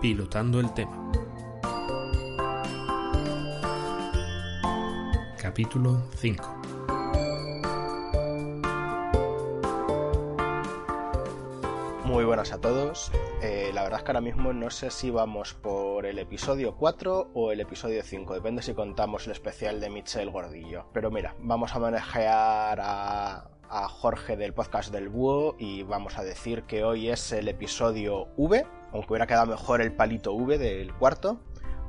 Pilotando el tema. Capítulo 5. Muy buenas a todos. Eh, la verdad es que ahora mismo no sé si vamos por el episodio 4 o el episodio 5, depende si contamos el especial de Michel Gordillo. Pero mira, vamos a manejar a, a Jorge del podcast del Búho y vamos a decir que hoy es el episodio V, aunque hubiera quedado mejor el palito V del cuarto,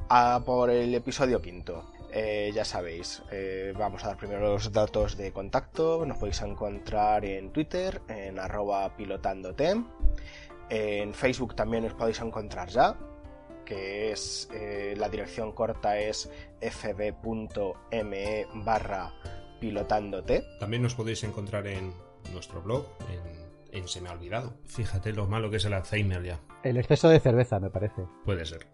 a por el episodio quinto. Eh, ya sabéis, eh, vamos a dar primero los datos de contacto. Nos podéis encontrar en Twitter, en arroba pilotandotem. En Facebook también os podéis encontrar ya, que es eh, la dirección corta es fb.me barra. También nos podéis encontrar en nuestro blog, en, en Se me ha olvidado. Fíjate lo malo que es el Alzheimer ya. El exceso de cerveza, me parece. Puede ser.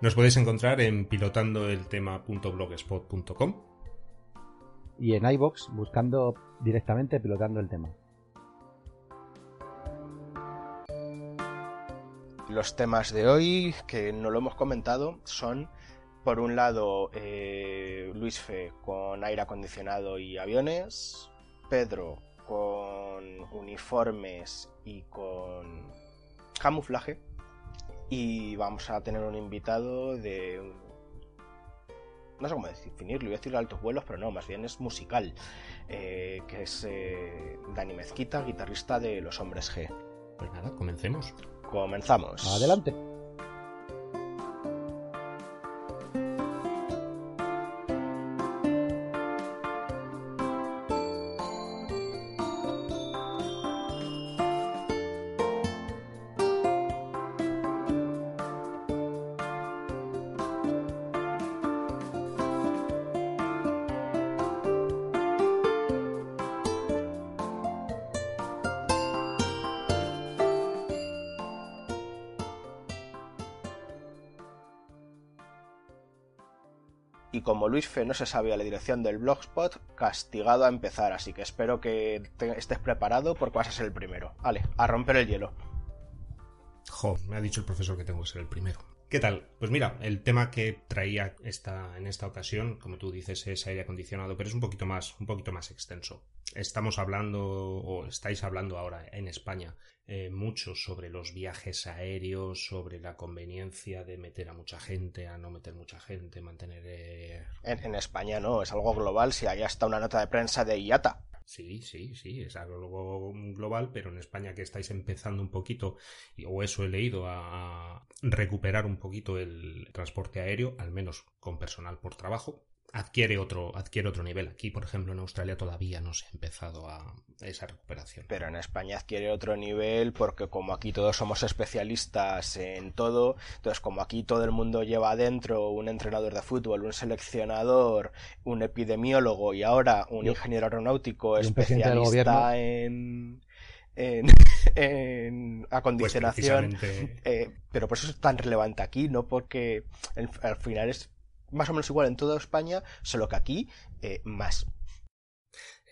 Nos podéis encontrar en pilotandoeltema.blogspot.com Y en iBox buscando directamente pilotando el tema. Los temas de hoy, que no lo hemos comentado, son por un lado eh, Luis Fe con aire acondicionado y aviones, Pedro con uniformes y con camuflaje, y vamos a tener un invitado de... No sé cómo definirlo, voy a decir altos vuelos, pero no, más bien es musical, eh, que es eh, Dani Mezquita, guitarrista de Los Hombres G. Pues nada, comencemos. Comenzamos. Adelante. No se sabía la dirección del blogspot, castigado a empezar, así que espero que estés preparado porque vas a ser el primero. Vale, a romper el hielo. Jo, me ha dicho el profesor que tengo que ser el primero. ¿Qué tal? Pues mira, el tema que traía esta, en esta ocasión, como tú dices, es aire acondicionado, pero es un poquito más, un poquito más extenso. Estamos hablando, o estáis hablando ahora en España, eh, mucho sobre los viajes aéreos, sobre la conveniencia de meter a mucha gente, a no meter mucha gente, mantener eh, En, en España no, es algo global, si hay hasta una nota de prensa de IATA. Sí, sí, sí, es algo global, pero en España que estáis empezando un poquito, o eso he leído, a recuperar un poquito el transporte aéreo, al menos con personal por trabajo, adquiere otro, adquiere otro nivel. Aquí, por ejemplo, en Australia todavía no se ha empezado a esa recuperación. Pero en España adquiere otro nivel porque como aquí todos somos especialistas en todo, entonces como aquí todo el mundo lleva adentro un entrenador de fútbol, un seleccionador, un epidemiólogo y ahora un ingeniero aeronáutico especialista en, en, en Pues acondicionación. precisamente Eh, pero por eso es tan relevante aquí, no porque el- al final es más o menos igual en toda España, solo que aquí eh, más.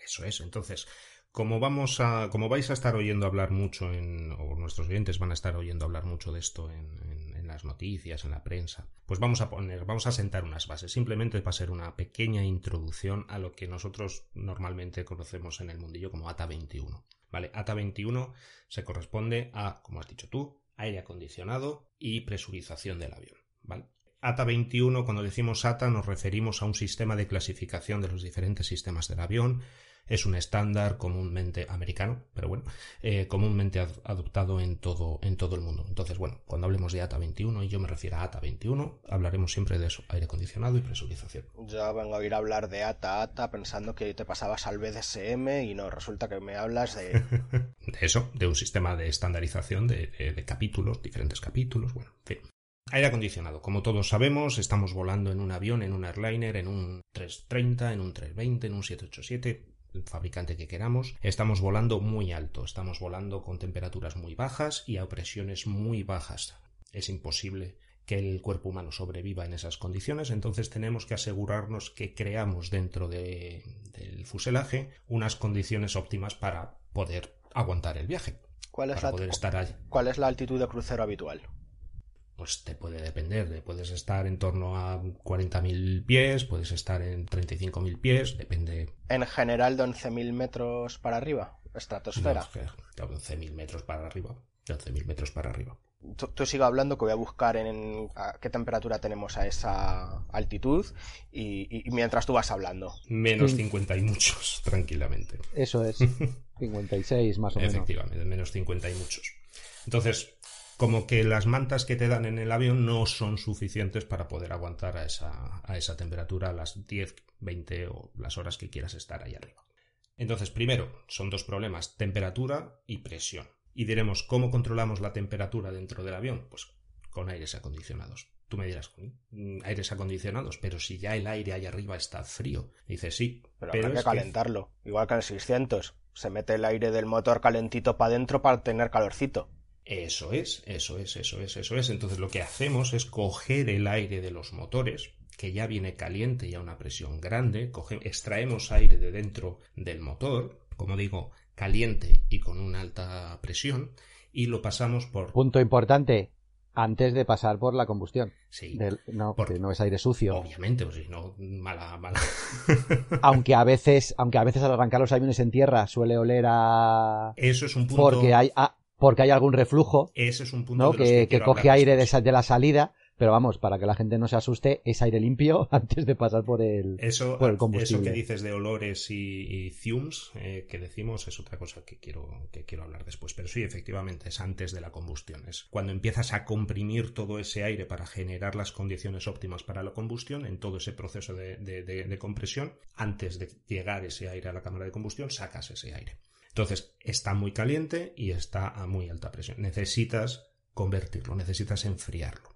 Eso es. Entonces, como vamos a, como vais a estar oyendo hablar mucho en, o nuestros oyentes van a estar oyendo hablar mucho de esto en, en- las noticias, en la prensa, pues vamos a poner, vamos a sentar unas bases. Simplemente va a ser una pequeña introducción a lo que nosotros normalmente conocemos en el mundillo como ATA 21. Vale, ATA 21 se corresponde a, como has dicho tú, aire acondicionado y presurización del avión. ¿Vale? ATA 21, cuando decimos ATA, nos referimos a un sistema de clasificación de los diferentes sistemas del avión, es un estándar comúnmente americano, pero bueno, eh, comúnmente adoptado en todo, en todo el mundo. Entonces, bueno, cuando hablemos de ATA 21 y yo me refiero a ATA 21, hablaremos siempre de eso, aire acondicionado y presurización. Ya vengo a ir a hablar de ATA ATA pensando que te pasabas al BDSM y no, resulta que me hablas de... de eso, de un sistema de estandarización de, de capítulos, diferentes capítulos, bueno, en fin. Aire acondicionado. Como todos sabemos, estamos volando en un avión, en un airliner, en un 330, en un 320, en un 787, el fabricante que queramos. Estamos volando muy alto, estamos volando con temperaturas muy bajas y a presiones muy bajas. Es imposible que el cuerpo humano sobreviva en esas condiciones, entonces tenemos que asegurarnos que creamos dentro del fuselaje unas condiciones óptimas para poder aguantar el viaje. ¿Cuál es, la, poder estar ¿Cuál es la altitud de crucero habitual? Pues te puede depender. Puedes estar en torno a 40.000 pies, puedes estar en 35.000 pies, depende. En general, de 11.000 metros para arriba, estratosfera. de 11.000 metros para arriba. De 11.000 metros para arriba. Tú, sigo hablando que voy a buscar en, qué temperatura tenemos a esa altitud y, mientras tú vas hablando. Menos 50 y muchos, tranquilamente. Eso es. 56 más o menos. Efectivamente, menos 50 y muchos. Entonces, como que las mantas que te dan en el avión no son suficientes para poder aguantar a esa, a esa temperatura las 10, 20 o las horas que quieras estar ahí arriba. Entonces, primero, son dos problemas, temperatura y presión. Y diremos, ¿cómo controlamos la temperatura dentro del avión? Pues con aires acondicionados. Tú me dirás, mm, aires acondicionados, pero si ya el aire ahí arriba está frío. Dices, sí, pero, hay que calentarlo, igual que en el 600. Se mete el aire del motor calentito para adentro para tener calorcito. Eso es, eso es, eso es, eso es. Entonces lo que hacemos es coger el aire de los motores, que ya viene caliente y a una presión grande, extraemos aire de dentro del motor, como digo, caliente y con una alta presión, y lo pasamos por... Punto importante, antes de pasar por la combustión. Sí. no, porque no es aire sucio. Obviamente, pues si no, mala, mala. aunque a veces, aunque a veces al arrancar los aviones en tierra suele oler a. Eso es un punto. Porque hay, porque hay algún reflujo Ese es un punto que, que, coge aire de, de la salida pero vamos, para que la gente no se asuste, es aire limpio antes de pasar por el, eso, por el combustible. Eso que dices de olores y, fumes eh, que decimos es otra cosa que quiero, que quiero hablar después. Pero sí, efectivamente, es antes de la combustión. Es cuando empiezas a comprimir todo ese aire para generar las condiciones óptimas para la combustión, en todo ese proceso de, de compresión, antes de llegar ese aire a la cámara de combustión, sacas ese aire. Entonces, está muy caliente y está a muy alta presión. Necesitas convertirlo, necesitas enfriarlo.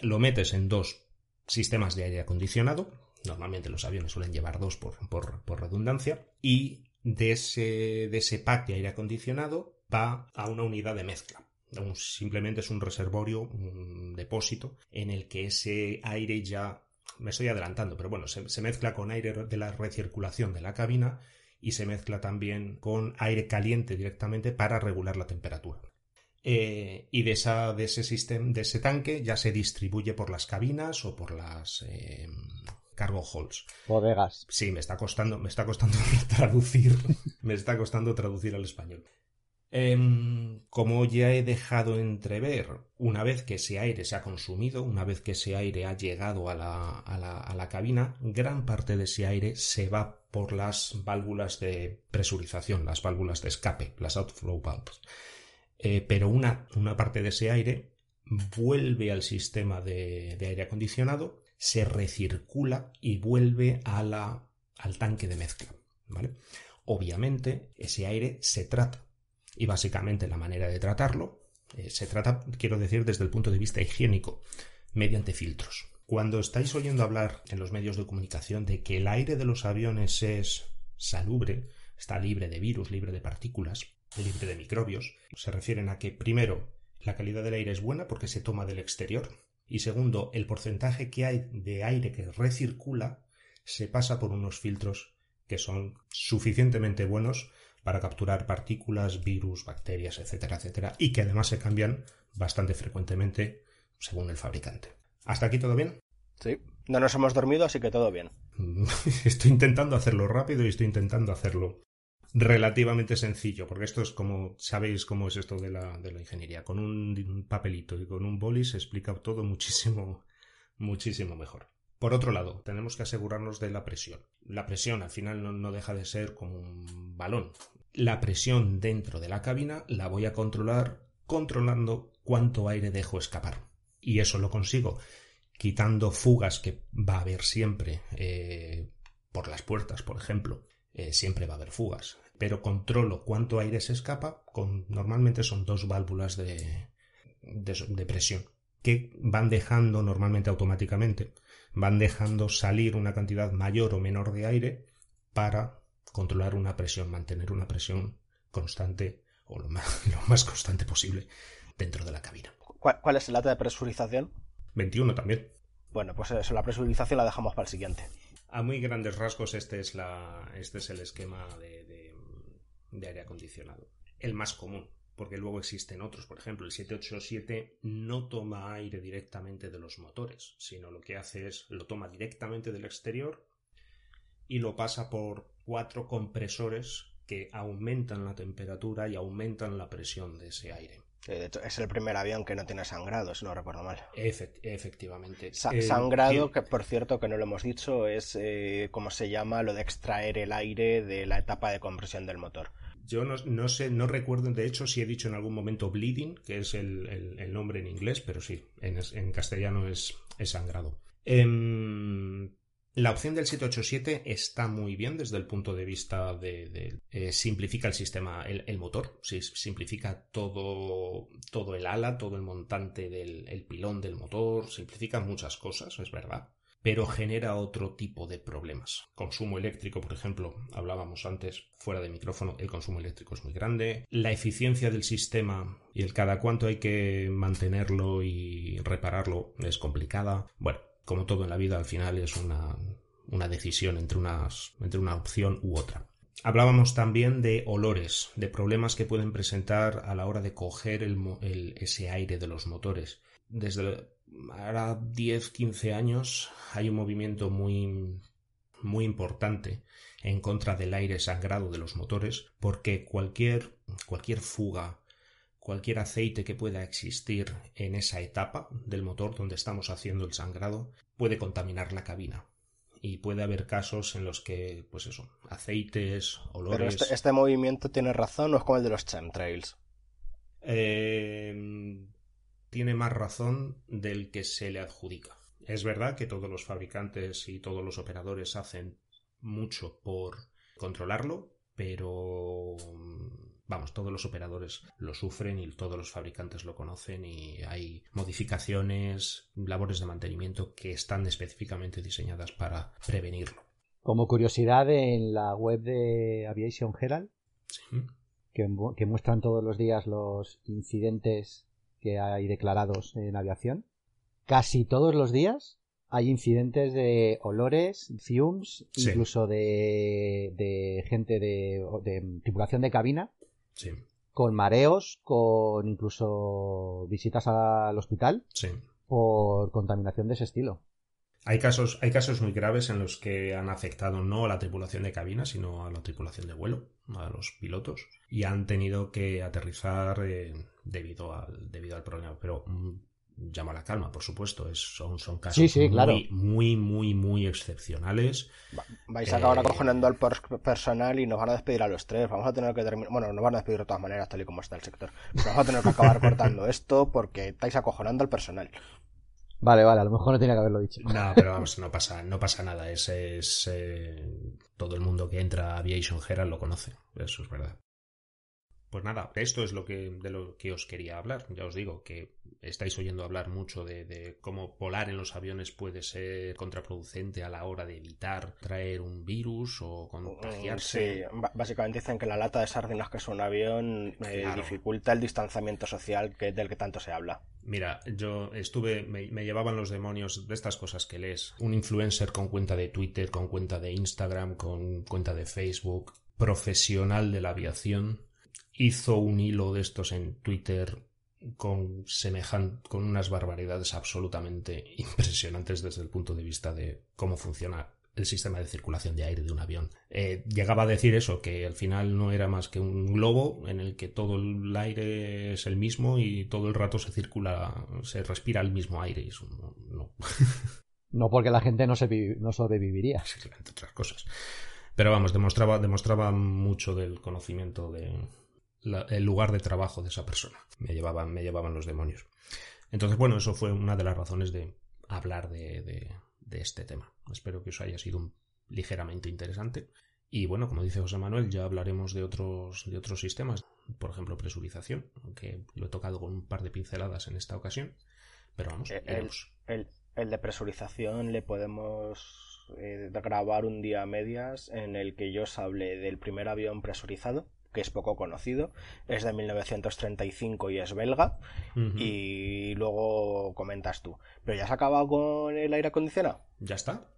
Lo metes en dos sistemas de aire acondicionado. Normalmente los aviones suelen llevar dos por, redundancia. Y de ese, de ese pack de aire acondicionado va a una unidad de mezcla. simplemente es un reservorio, un depósito, en el que ese aire ya me estoy adelantando, pero bueno, se, mezcla con aire de la recirculación de la cabina y se mezcla también con aire caliente directamente para regular la temperatura. Eh, y de, esa, de ese sistema, de ese tanque ya se distribuye por las cabinas o por las eh, cargo halls. Bodegas. Sí, me está costando, me está costando traducir, me está costando traducir al español. Em, como ya he dejado entrever, una vez que ese aire se ha consumido, una vez que ese aire ha llegado a la, cabina, gran parte de ese aire se va por las válvulas de presurización, las válvulas de escape, las outflow valves. Eh, pero una, parte de ese aire vuelve al sistema de, aire acondicionado, se recircula y vuelve al tanque de mezcla. Obviamente, ese aire se trata y básicamente la manera de tratarlo eh, se trata, quiero decir, desde el punto de vista higiénico, mediante filtros. Cuando estáis oyendo hablar en los medios de comunicación de que el aire de los aviones es salubre, está libre de virus, libre de partículas, libre de microbios, se refieren a que, primero, la calidad del aire es buena porque se toma del exterior, y segundo, el porcentaje que hay de aire que recircula se pasa por unos filtros que son suficientemente buenos para capturar partículas, virus, bacterias, etcétera, etcétera, y que además se cambian bastante frecuentemente según el fabricante. ¿Hasta aquí todo bien? Sí, no nos hemos dormido, así que todo bien. estoy intentando hacerlo rápido y estoy intentando hacerlo relativamente sencillo, porque esto es como, sabéis cómo es esto de la, de la ingeniería. Con un papelito y con un boli se explica todo muchísimo, muchísimo mejor. Por otro lado, tenemos que asegurarnos de la presión. La presión al final no, deja de ser como un balón. La presión dentro de la cabina la voy a controlar controlando cuánto aire dejo escapar. Y eso lo consigo quitando fugas que va a haber siempre eh, por las puertas, por ejemplo. Eh, siempre va a haber fugas. Pero controlo cuánto aire se escapa. Con, normalmente son dos válvulas de, de presión que van dejando normalmente automáticamente van dejando salir una cantidad mayor o menor de aire para controlar una presión, mantener una presión constante o lo más, constante posible dentro de la cabina. ¿Cuál, es el lata de presurización? 21 también. Bueno, pues eso, la presurización la dejamos para el siguiente. A muy grandes rasgos este es, la, este es el esquema de aire acondicionado. El más común porque luego existen otros. Por ejemplo, el 787 no toma aire directamente de los motores, sino lo que hace es lo toma directamente del exterior y lo pasa por cuatro compresores que aumentan la temperatura y aumentan la presión de ese aire. De hecho, es el primer avión que no tiene sangrado, si no recuerdo mal. efectivamente. sangrado, que por cierto, que no lo hemos dicho, es eh, como se llama lo de extraer el aire de la etapa de compresión del motor. Yo no, sé, no recuerdo de hecho si he dicho en algún momento bleeding, que es el, nombre en inglés, pero sí, en, castellano es, sangrado. Em, la opción del 787 está muy bien desde el punto de vista de, eh, simplifica el sistema, el, motor, simplifica todo, todo el ala, todo el montante del el pilón del motor, simplifica muchas cosas, es verdad pero genera otro tipo de problemas. Consumo eléctrico, por ejemplo, hablábamos antes fuera de micrófono, el consumo eléctrico es muy grande, la eficiencia del sistema y el cada cuánto hay que mantenerlo y repararlo es complicada. Bueno, como todo en la vida, al final es una, decisión entre, entre una opción u otra. Hablábamos también de olores, de problemas que pueden presentar a la hora de coger ese aire de los motores. Desde ahora 10, 15 años hay un movimiento muy, muy importante en contra del aire sangrado de los motores porque cualquier, cualquier fuga, cualquier aceite que pueda existir en esa etapa del motor donde estamos haciendo el sangrado puede contaminar la cabina. Y puede haber casos en los que, pues eso, aceites, olores. Pero este, este movimiento tiene razón o es como el de los chemtrails. Eh, tiene más razón del que se le adjudica. Es verdad que todos los fabricantes y todos los operadores hacen mucho por controlarlo, pero vamos, todos los operadores lo sufren y todos los fabricantes lo conocen y hay modificaciones, labores de mantenimiento que están específicamente diseñadas para prevenirlo. Como curiosidad, en la web de Aviation Herald, que, que muestran todos los días los incidentes que hay declarados en aviación, casi todos los días hay incidentes de olores, fumes, incluso de, gente de, tripulación de cabina, con mareos, con incluso visitas al hospital por contaminación de ese estilo. Hay casos, hay casos muy graves en los que han afectado no a la tripulación de cabina, sino a la tripulación de vuelo, a los pilotos, y han tenido que aterrizar eh, debido, al, debido al problema. Pero mm, llama la calma, por supuesto. Es, son, son casos muy, muy, muy, muy excepcionales. vais a acabar eh, acojonando al personal y nos van a despedir a los tres. Vamos a tener que terminar. Bueno, nos van a despedir de todas maneras, tal y como está el sector. vamos a tener que acabar cortando esto porque estáis acojonando al personal. Vale, vale, a lo mejor no tenía que haberlo dicho. No, pero vamos, no pasa, no pasa nada. Es, es eh, todo el mundo que entra a Aviation Herald lo conoce. Eso es verdad. Pues nada, esto es lo que, de lo que os quería hablar. Ya os digo que estáis oyendo hablar mucho de, cómo volar en los aviones puede ser contraproducente a la hora de evitar traer un virus o contagiarse. Sí, básicamente dicen que la lata de sardinas que es un avión eh, dificulta el distanciamiento social que, del que tanto se habla. Mira, yo estuve, me, me, llevaban los demonios de estas cosas que lees. Un influencer con cuenta de Twitter, con cuenta de Instagram, con cuenta de Facebook, profesional de la aviación, hizo un hilo de estos en Twitter con semejante, con unas barbaridades absolutamente impresionantes desde el punto de vista de cómo funciona el sistema de circulación de aire de un avión. Eh, llegaba a decir eso, que al final no era más que un globo en el que todo el aire es el mismo y todo el rato se circula, se respira el mismo aire. Y eso no. No porque la gente no, se no sobreviviría. entre otras cosas. Pero vamos, demostraba, demostraba mucho del conocimiento de el lugar de trabajo de esa persona. Me llevaban, me llevaban los demonios. Entonces, bueno, eso fue una de las razones de hablar de, de, este tema. Espero que os haya sido ligeramente interesante. Y bueno, como dice José Manuel, ya hablaremos de otros, de otros sistemas, por ejemplo, presurización, aunque lo he tocado con un par de pinceladas en esta ocasión. Pero vamos, eh, el, el, de presurización le podemos eh, grabar un día a medias en el que yo os hable del primer avión presurizado que es poco conocido, es de 1935 y es belga, y luego comentas tú. ¿Pero ya se ha acabado con el aire acondicionado? Ya está.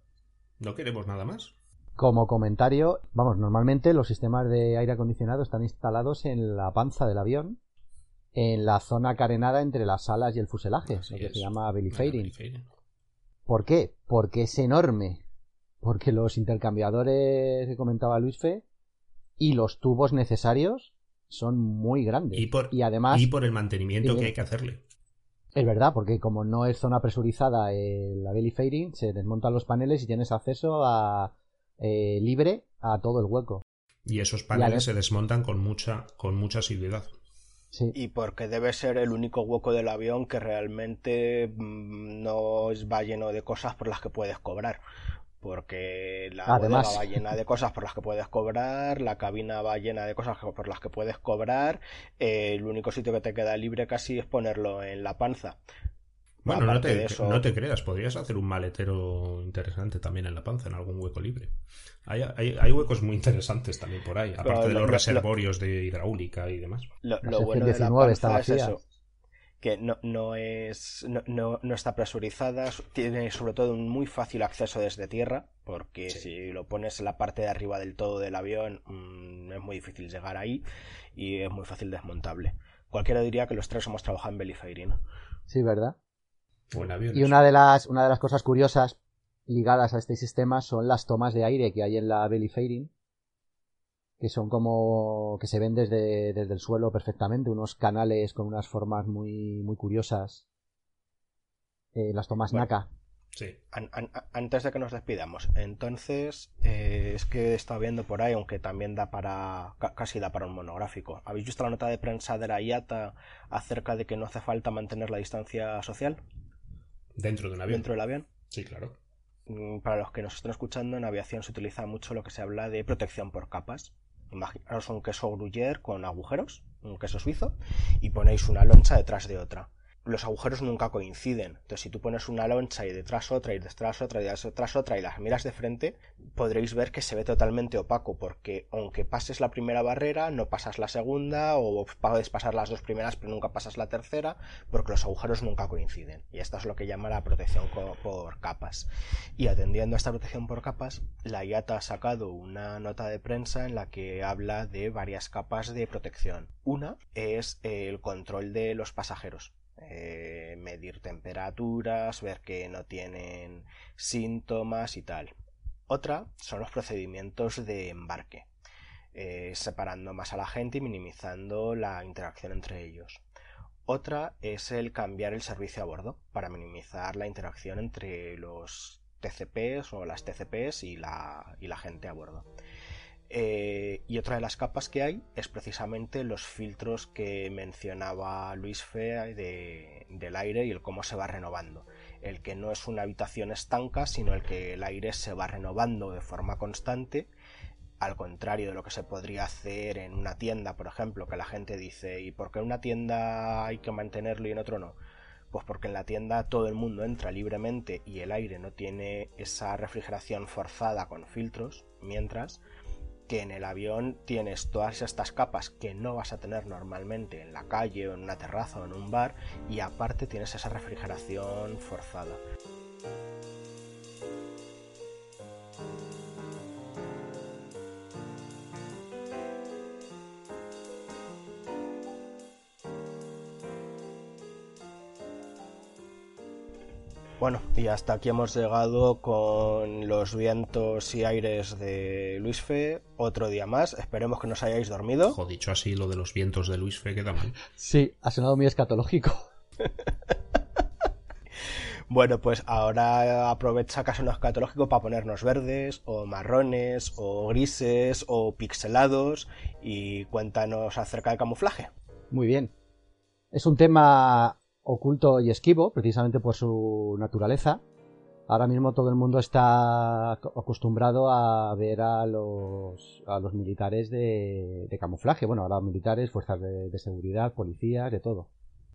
No queremos nada más. Como comentario, vamos, normalmente los sistemas de aire acondicionado están instalados en la panza del avión, en la zona carenada entre las alas y el fuselaje, lo que se llama belly fading. ¿Por qué? Porque es enorme. Porque los intercambiadores que comentaba Luis Fe y los tubos necesarios son muy grandes. Y por, y además, y por el mantenimiento que hay que hacerle. Es verdad, porque como no es zona presurizada la belly fading, se desmontan los paneles y tienes acceso a eh, libre a todo el hueco. Y esos paneles se desmontan con mucha, con mucha asiduidad. Sí. Y porque debe ser el único hueco del avión que realmente mm, no va lleno de cosas por las que puedes cobrar porque la Además... va llena de cosas por las que puedes cobrar, la cabina va llena de cosas por las que puedes cobrar, eh, el único sitio que te queda libre casi es ponerlo en la panza. Bueno, no te, no te, creas, podrías hacer un maletero interesante también en la panza, en algún hueco libre. Hay, hay, huecos muy interesantes también por ahí, aparte de los reservorios de hidráulica y demás. Lo, bueno de la panza es eso, que no, no es no, no, está presurizada, tiene sobre todo un muy fácil acceso desde tierra, porque si lo pones en la parte de arriba del todo del avión mm, es muy difícil llegar ahí y es muy fácil desmontable. Cualquiera diría que los tres hemos trabajado en Belly Sí, ¿verdad? y una de las una de las cosas curiosas ligadas a este sistema son las tomas de aire que hay en la Belly Fairing que son como que se ven desde, desde el suelo perfectamente, unos canales con unas formas muy, muy curiosas. Eh, las tomas NACA. Sí. antes de que nos despidamos, entonces eh, es que he estado viendo por ahí, aunque también da para casi da para un monográfico. ¿Habéis visto la nota de prensa de la IATA acerca de que no hace falta mantener la distancia social? Dentro de un avión. Dentro del avión. Sí, claro. Mm, para los que nos están escuchando, en aviación se utiliza mucho lo que se habla de protección por capas. Imaginaros un queso gruyère con agujeros, un queso suizo, y ponéis una loncha detrás de otra los agujeros nunca coinciden. Entonces, si tú pones una loncha y detrás otra y detrás otra y detrás otra y las miras de frente, podréis ver que se ve totalmente opaco, porque aunque pases la primera barrera, no pasas la segunda, o puedes pasar las dos primeras, pero nunca pasas la tercera, porque los agujeros nunca coinciden. Y esto es lo que llama la protección por capas. Y atendiendo a esta protección por capas, la IATA ha sacado una nota de prensa en la que habla de varias capas de protección. Una es el control de los pasajeros eh, medir temperaturas, ver que no tienen síntomas y tal. Otra son los procedimientos de embarque, eh, separando más a la gente y minimizando la interacción entre ellos. Otra es el cambiar el servicio a bordo para minimizar la interacción entre los TCPs o las TCPs y la, y la gente a bordo. Eh, y otra de las capas que hay es precisamente los filtros que mencionaba Luis Fe del aire y el cómo se va renovando. El que no es una habitación estanca, sino el que el aire se va renovando de forma constante, al contrario de lo que se podría hacer en una tienda, por ejemplo, que la gente dice, ¿y por qué en una tienda hay que mantenerlo y en otro no? Pues porque en la tienda todo el mundo entra libremente y el aire no tiene esa refrigeración forzada con filtros, mientras que en el avión tienes todas estas capas que no vas a tener normalmente en la calle o en una terraza o en un bar y aparte tienes esa refrigeración forzada. Bueno, y hasta aquí hemos llegado con los vientos y aires de Luis Fe. Otro día más. Esperemos que nos hayáis dormido. Ojo, dicho así, lo de los vientos de Luis Fe queda mal. Sí, ha sonado muy escatológico. Bueno, pues ahora aprovecha caso no escatológico para ponernos verdes, o marrones, o grises, o pixelados, y cuéntanos acerca del camuflaje. Muy bien. Es un tema oculto y esquivo, precisamente por su naturaleza. Ahora mismo todo el mundo está acostumbrado a ver a los, a los militares de, camuflaje. Bueno, ahora militares, fuerzas de, seguridad, policías, de todo.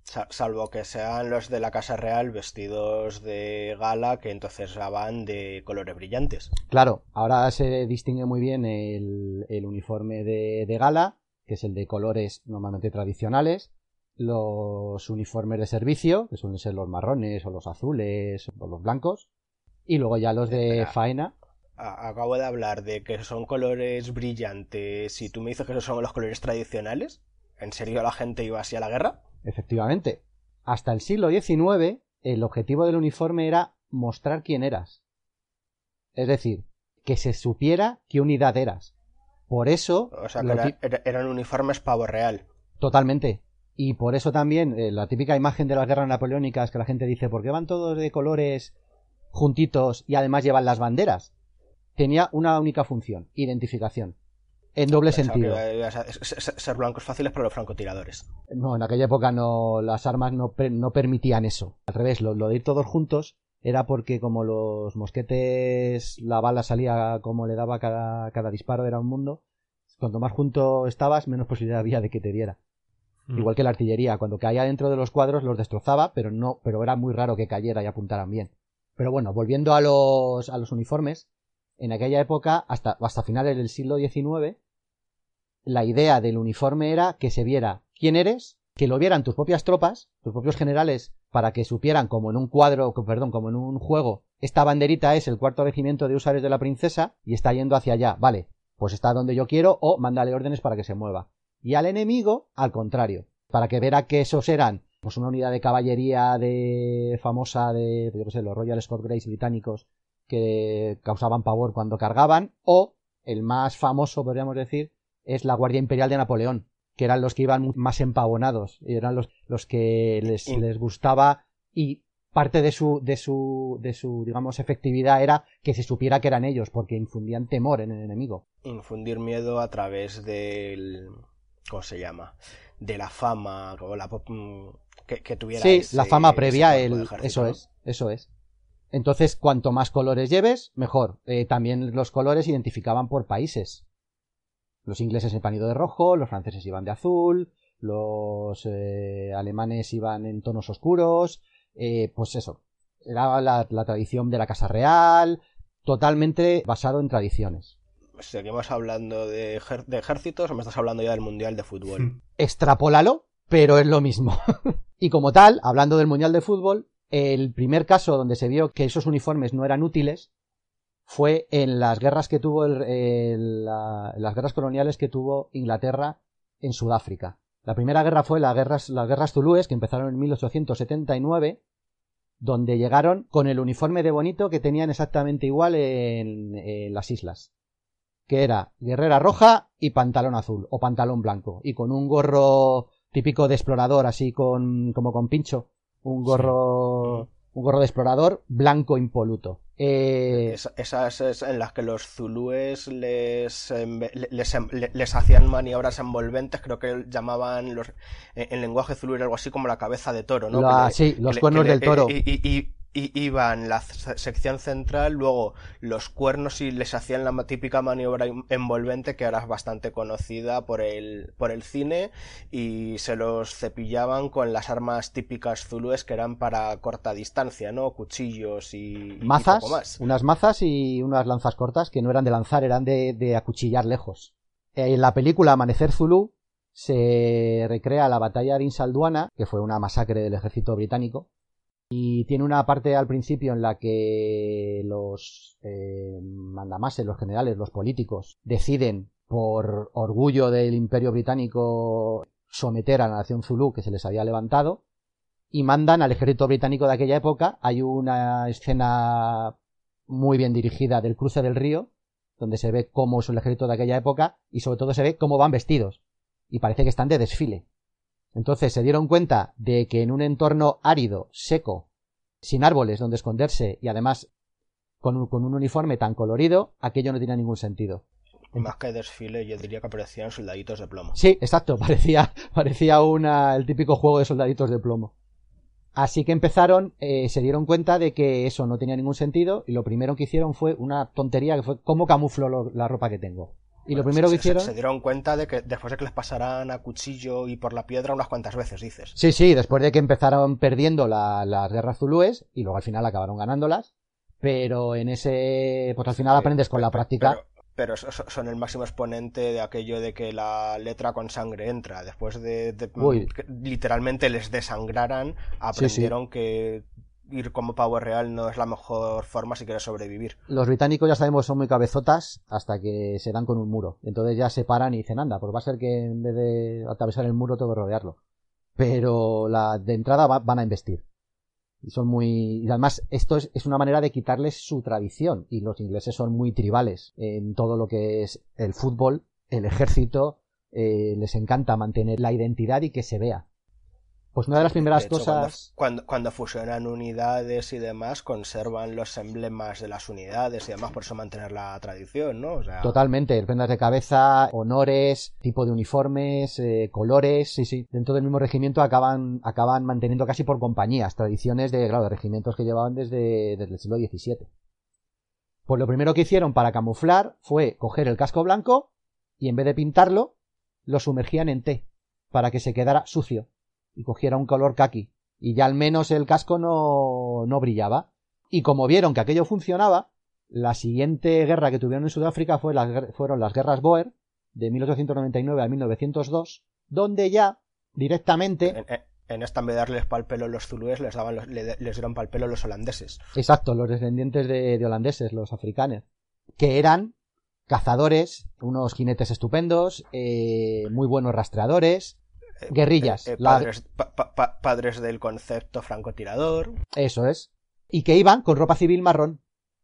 Salvo que sean los de la Casa Real vestidos de gala, que entonces van de colores brillantes. Claro, ahora se distingue muy bien el, el uniforme de, de gala, que es el de colores normalmente tradicionales, los uniformes de servicio, que suelen ser los marrones o los azules o los blancos, y luego ya los de faena. Acabo de hablar de que son colores brillantes y tú me dices que esos son los colores tradicionales. ¿En serio la gente iba así a la guerra? Efectivamente. Hasta el siglo XIX el objetivo del uniforme era mostrar quién eras. Es decir, que se supiera qué unidad eras. Por eso... O sea, que eran uniformes pavo real. Totalmente. Y por eso también eh, la típica imagen de las guerras napoleónicas que la gente dice, ¿por qué van todos de colores juntitos y además llevan las banderas? Tenía una única función, identificación. En doble sentido. ser blancos fáciles para los francotiradores. No, en aquella época no, las armas no, no permitían eso. Al revés, lo, de ir todos juntos era porque como los mosquetes, la bala salía como le daba cada, cada disparo, era un mundo. Cuanto más junto estabas, menos posibilidad había de que te diera. Mm. Igual que la artillería, cuando caía dentro de los cuadros los destrozaba, pero no, pero era muy raro que cayera y apuntaran bien. Pero bueno, volviendo a los, a los uniformes, en aquella época, hasta, hasta finales del siglo XIX, la idea del uniforme era que se viera quién eres, que lo vieran tus propias tropas, tus propios generales, para que supieran como en un cuadro, perdón, como en un juego, esta banderita es el cuarto regimiento de usares de la princesa y está yendo hacia allá, vale, pues está donde yo quiero o mándale órdenes para que se mueva y al enemigo al contrario, para que verá que esos eran pues una unidad de caballería de famosa de yo sé, los Royal Scott Grays británicos que causaban pavor cuando cargaban o el más famoso podríamos decir es la Guardia Imperial de Napoleón, que eran los que iban más empavonados, y eran los, los que les, les gustaba y parte de su, de su, de su, digamos, efectividad era que se supiera que eran ellos, porque infundían temor en el enemigo. Infundir miedo a través del, ¿cómo se llama? De la fama o la mm, que, que tuviera. Sí, la fama previa, el, eso es, eso es. Entonces, cuanto más colores lleves, mejor. Eh, también los colores identificaban por países. Los ingleses en panido de rojo, los franceses iban de azul, los eh, alemanes iban en tonos oscuros, eh, pues eso. Era la tradición de la Casa Real, totalmente basado en tradiciones seguimos hablando de, ejércitos o me estás hablando ya del Mundial de Fútbol. Hmm. Extrapólalo, pero es lo mismo. y como tal, hablando del Mundial de Fútbol, el primer caso donde se vio que esos uniformes no eran útiles fue en las guerras que tuvo las guerras coloniales que tuvo Inglaterra en Sudáfrica. La primera guerra fue las guerras, las guerras zulúes que empezaron en 1879 donde llegaron con el uniforme de bonito que tenían exactamente igual en las islas que era guerrera roja y pantalón azul o pantalón blanco y con un gorro típico de explorador así con como con pincho un gorro un gorro de explorador blanco impoluto. Eh... esas es en las que los zulúes les, les, les, hacían maniobras envolventes creo que llamaban los en, lenguaje zulú era algo así como la cabeza de toro no sí los cuernos del toro. y y iban la sección central, luego los cuernos y les hacían la típica maniobra envolvente que ahora es bastante conocida por el, por el cine y se los cepillaban con las armas típicas zulúes que eran para corta distancia, ¿no? Cuchillos y, mazas, más. unas mazas y unas lanzas cortas que no eran de lanzar, eran de, de acuchillar lejos. En la película Amanecer Zulú se recrea la batalla de Insalduana, que fue una masacre del ejército británico, y tiene una parte al principio en la que los eh, mandamases, los generales, los políticos, deciden por orgullo del imperio británico someter a la nación Zulu que se les había levantado y mandan al ejército británico de aquella época. Hay una escena muy bien dirigida del cruce del río, donde se ve cómo es el ejército de aquella época y sobre todo se ve cómo van vestidos. Y parece que están de desfile. Entonces se dieron cuenta de que en un entorno árido, seco, sin árboles donde esconderse y además con un, con un uniforme tan colorido, aquello no tenía ningún sentido. Más que desfile, yo diría que parecían soldaditos de plomo. Sí, exacto, parecía, parecía una, el típico juego de soldaditos de plomo. Así que empezaron, eh, se dieron cuenta de que eso no tenía ningún sentido y lo primero que hicieron fue una tontería que fue cómo camuflo la ropa que tengo. Y lo primero que hicieron. Se, dieron cuenta de que después de que les pasaran a cuchillo y por la piedra unas cuantas veces, dices. Sí, sí, después de que empezaron perdiendo las guerras zulúes y luego al final acabaron ganándolas. Pero en ese. Pues al final aprendes con la práctica pero son el máximo exponente de aquello de que la letra con sangre entra. Después de, que literalmente les desangraran, aprendieron que ir como pavo real no es la mejor forma si quieres sobrevivir. Los británicos ya sabemos son muy cabezotas hasta que se dan con un muro. Entonces ya se paran y dicen, anda, pues va a ser que en vez de atravesar el muro tengo que rodearlo. Pero la de entrada van a investir. Y son muy. Y además, esto es, es, una manera de quitarles su tradición. Y los ingleses son muy tribales en todo lo que es el fútbol, el ejército. Eh, les encanta mantener la identidad y que se vea. Pues una de las primeras cosas. Cuando, cuando, fusionan unidades y demás, conservan los emblemas de las unidades y demás, por eso mantener la tradición, ¿no? Totalmente, prendas de cabeza, honores, tipo de uniformes, eh, colores, sí, sí. Dentro del mismo regimiento acaban, acaban manteniendo casi por compañías, tradiciones de, claro, de regimientos que llevaban desde, desde el siglo XVII. Pues lo primero que hicieron para camuflar fue coger el casco blanco y en vez de pintarlo, lo sumergían en té, para que se quedara sucio y cogiera un color kaki. Y ya al menos el casco no, no brillaba. Y como vieron que aquello funcionaba, la siguiente guerra que tuvieron en Sudáfrica fue las, fueron las guerras Boer, de 1899 a 1902, donde ya directamente... En, esta en vez de darles pal pelo los zulúes, les, daban les dieron pal pelo los holandeses. Exacto, los descendientes de, holandeses, los africanos, que eran cazadores, unos jinetes estupendos, eh, muy buenos rastreadores, guerrillas. Eh, eh, padres, del concepto francotirador. Eso es. Y que iban con ropa civil marrón.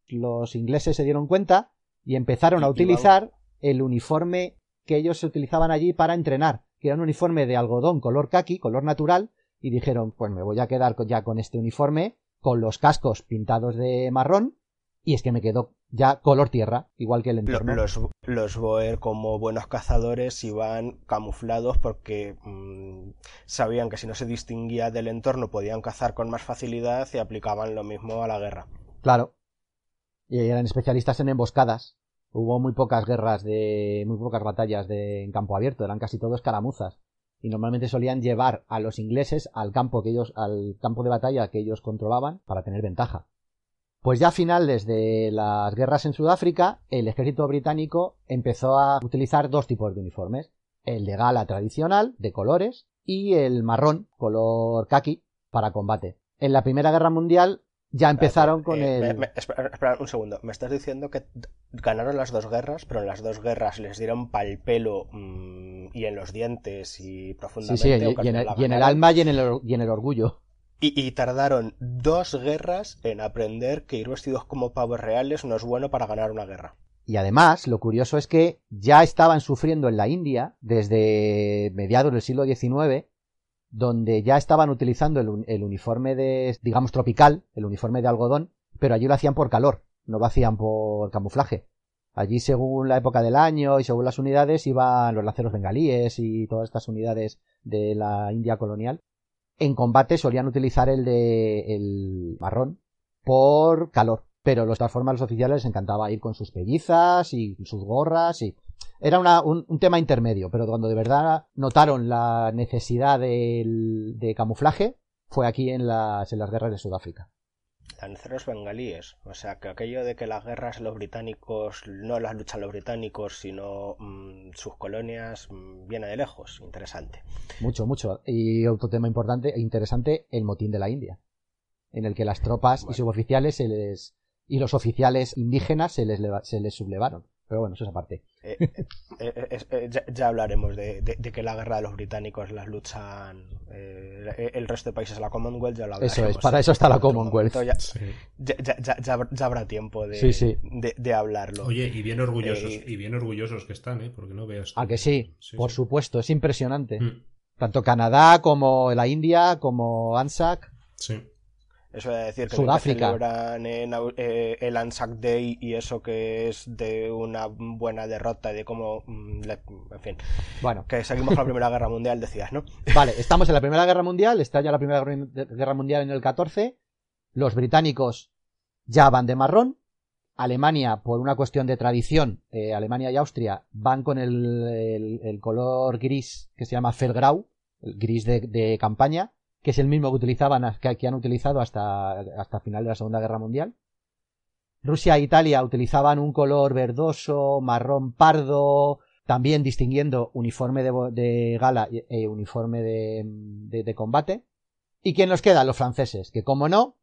Los ingleses se dieron cuenta y empezaron a utilizar el uniforme que ellos se utilizaban allí para entrenar, que era un uniforme de algodón color kaki, color natural, y dijeron, pues me voy a quedar ya con este uniforme, con los cascos pintados de marrón, y es que me quedó ya color tierra, igual que el entorno. Los, los Boer, como buenos cazadores, iban camuflados porque mm, sabían que si no se distinguía del entorno podían cazar con más facilidad y aplicaban lo mismo a la guerra. Claro. Y eran especialistas en emboscadas. Hubo muy pocas guerras de. muy pocas batallas de, en campo abierto, eran casi todos caramuzas. Y normalmente solían llevar a los ingleses al campo que ellos, al campo de batalla que ellos controlaban para tener ventaja. Pues ya a finales de las guerras en Sudáfrica, el ejército británico empezó a utilizar dos tipos de uniformes. El de gala tradicional, de colores, y el marrón, color khaki, para combate. En la Primera Guerra Mundial ya empezaron con eh, el... espera, un segundo. Me estás diciendo que ganaron las dos guerras, pero en las dos guerras les dieron pal pelo mm, y en los dientes y profundamente... Sí, sí, y, en el, alma y en el orgullo. Y, tardaron dos guerras en aprender que ir vestidos como pavos reales no es bueno para ganar una guerra. Y además, lo curioso es que ya estaban sufriendo en la India desde mediados del siglo XIX, donde ya estaban utilizando el, uniforme de, digamos, tropical, el uniforme de algodón, pero allí lo hacían por calor, no lo hacían por camuflaje. Allí, según la época del año y según las unidades, iban los laceros bengalíes y todas estas unidades de la India colonial en combate solían utilizar el de el marrón por calor. Pero los formas los oficiales les encantaba ir con sus pellizas y sus gorras y era un, tema intermedio, pero cuando de verdad notaron la necesidad de camuflaje fue aquí en las, en las guerras de Sudáfrica lanceros bengalíes. O sea, que aquello de que las guerras los británicos no las luchan los británicos, sino mm, sus colonias, mm, viene de lejos. Interesante. Mucho, mucho. Y otro tema importante e interesante, el motín de la India, en el que las tropas y suboficiales se les, y los oficiales indígenas se les, se les sublevaron. Pero bueno, eso es aparte. Eh, eh, eh, ya, hablaremos de, que la guerra de los británicos las luchan el resto de países de la Commonwealth. Ya eso es, para eso está la Commonwealth. Ya, habrá tiempo de, de, hablarlo. Oye, y bien orgullosos, y bien orgullosos que están, ¿eh? Porque no veas. Ah, que sí, por supuesto, es impresionante. Mm. Tanto Canadá como la India, como ANSAC. Sí. Eso es decir, que Sudáfrica. celebran en, eh, el Anzac Day y eso que es de una buena derrota, de cómo. mm, en fin. Bueno, Que seguimos con la Primera Guerra Mundial, decías, ¿no? Vale, estamos en la Primera Guerra Mundial, está ya la Primera Guerra Mundial en el 14, los británicos ya van de marrón, Alemania, por una cuestión de tradición, eh, Alemania y Austria van con el, el- el color gris que se llama Felgrau, el gris de, de campaña, que es el mismo que utilizaban, que, han utilizado hasta, hasta final de la Segunda Guerra Mundial. Rusia e Italia utilizaban un color verdoso, marrón pardo, también distinguiendo uniforme de, gala e uniforme de, de- combate. ¿Y quién nos queda? Los franceses, que como no,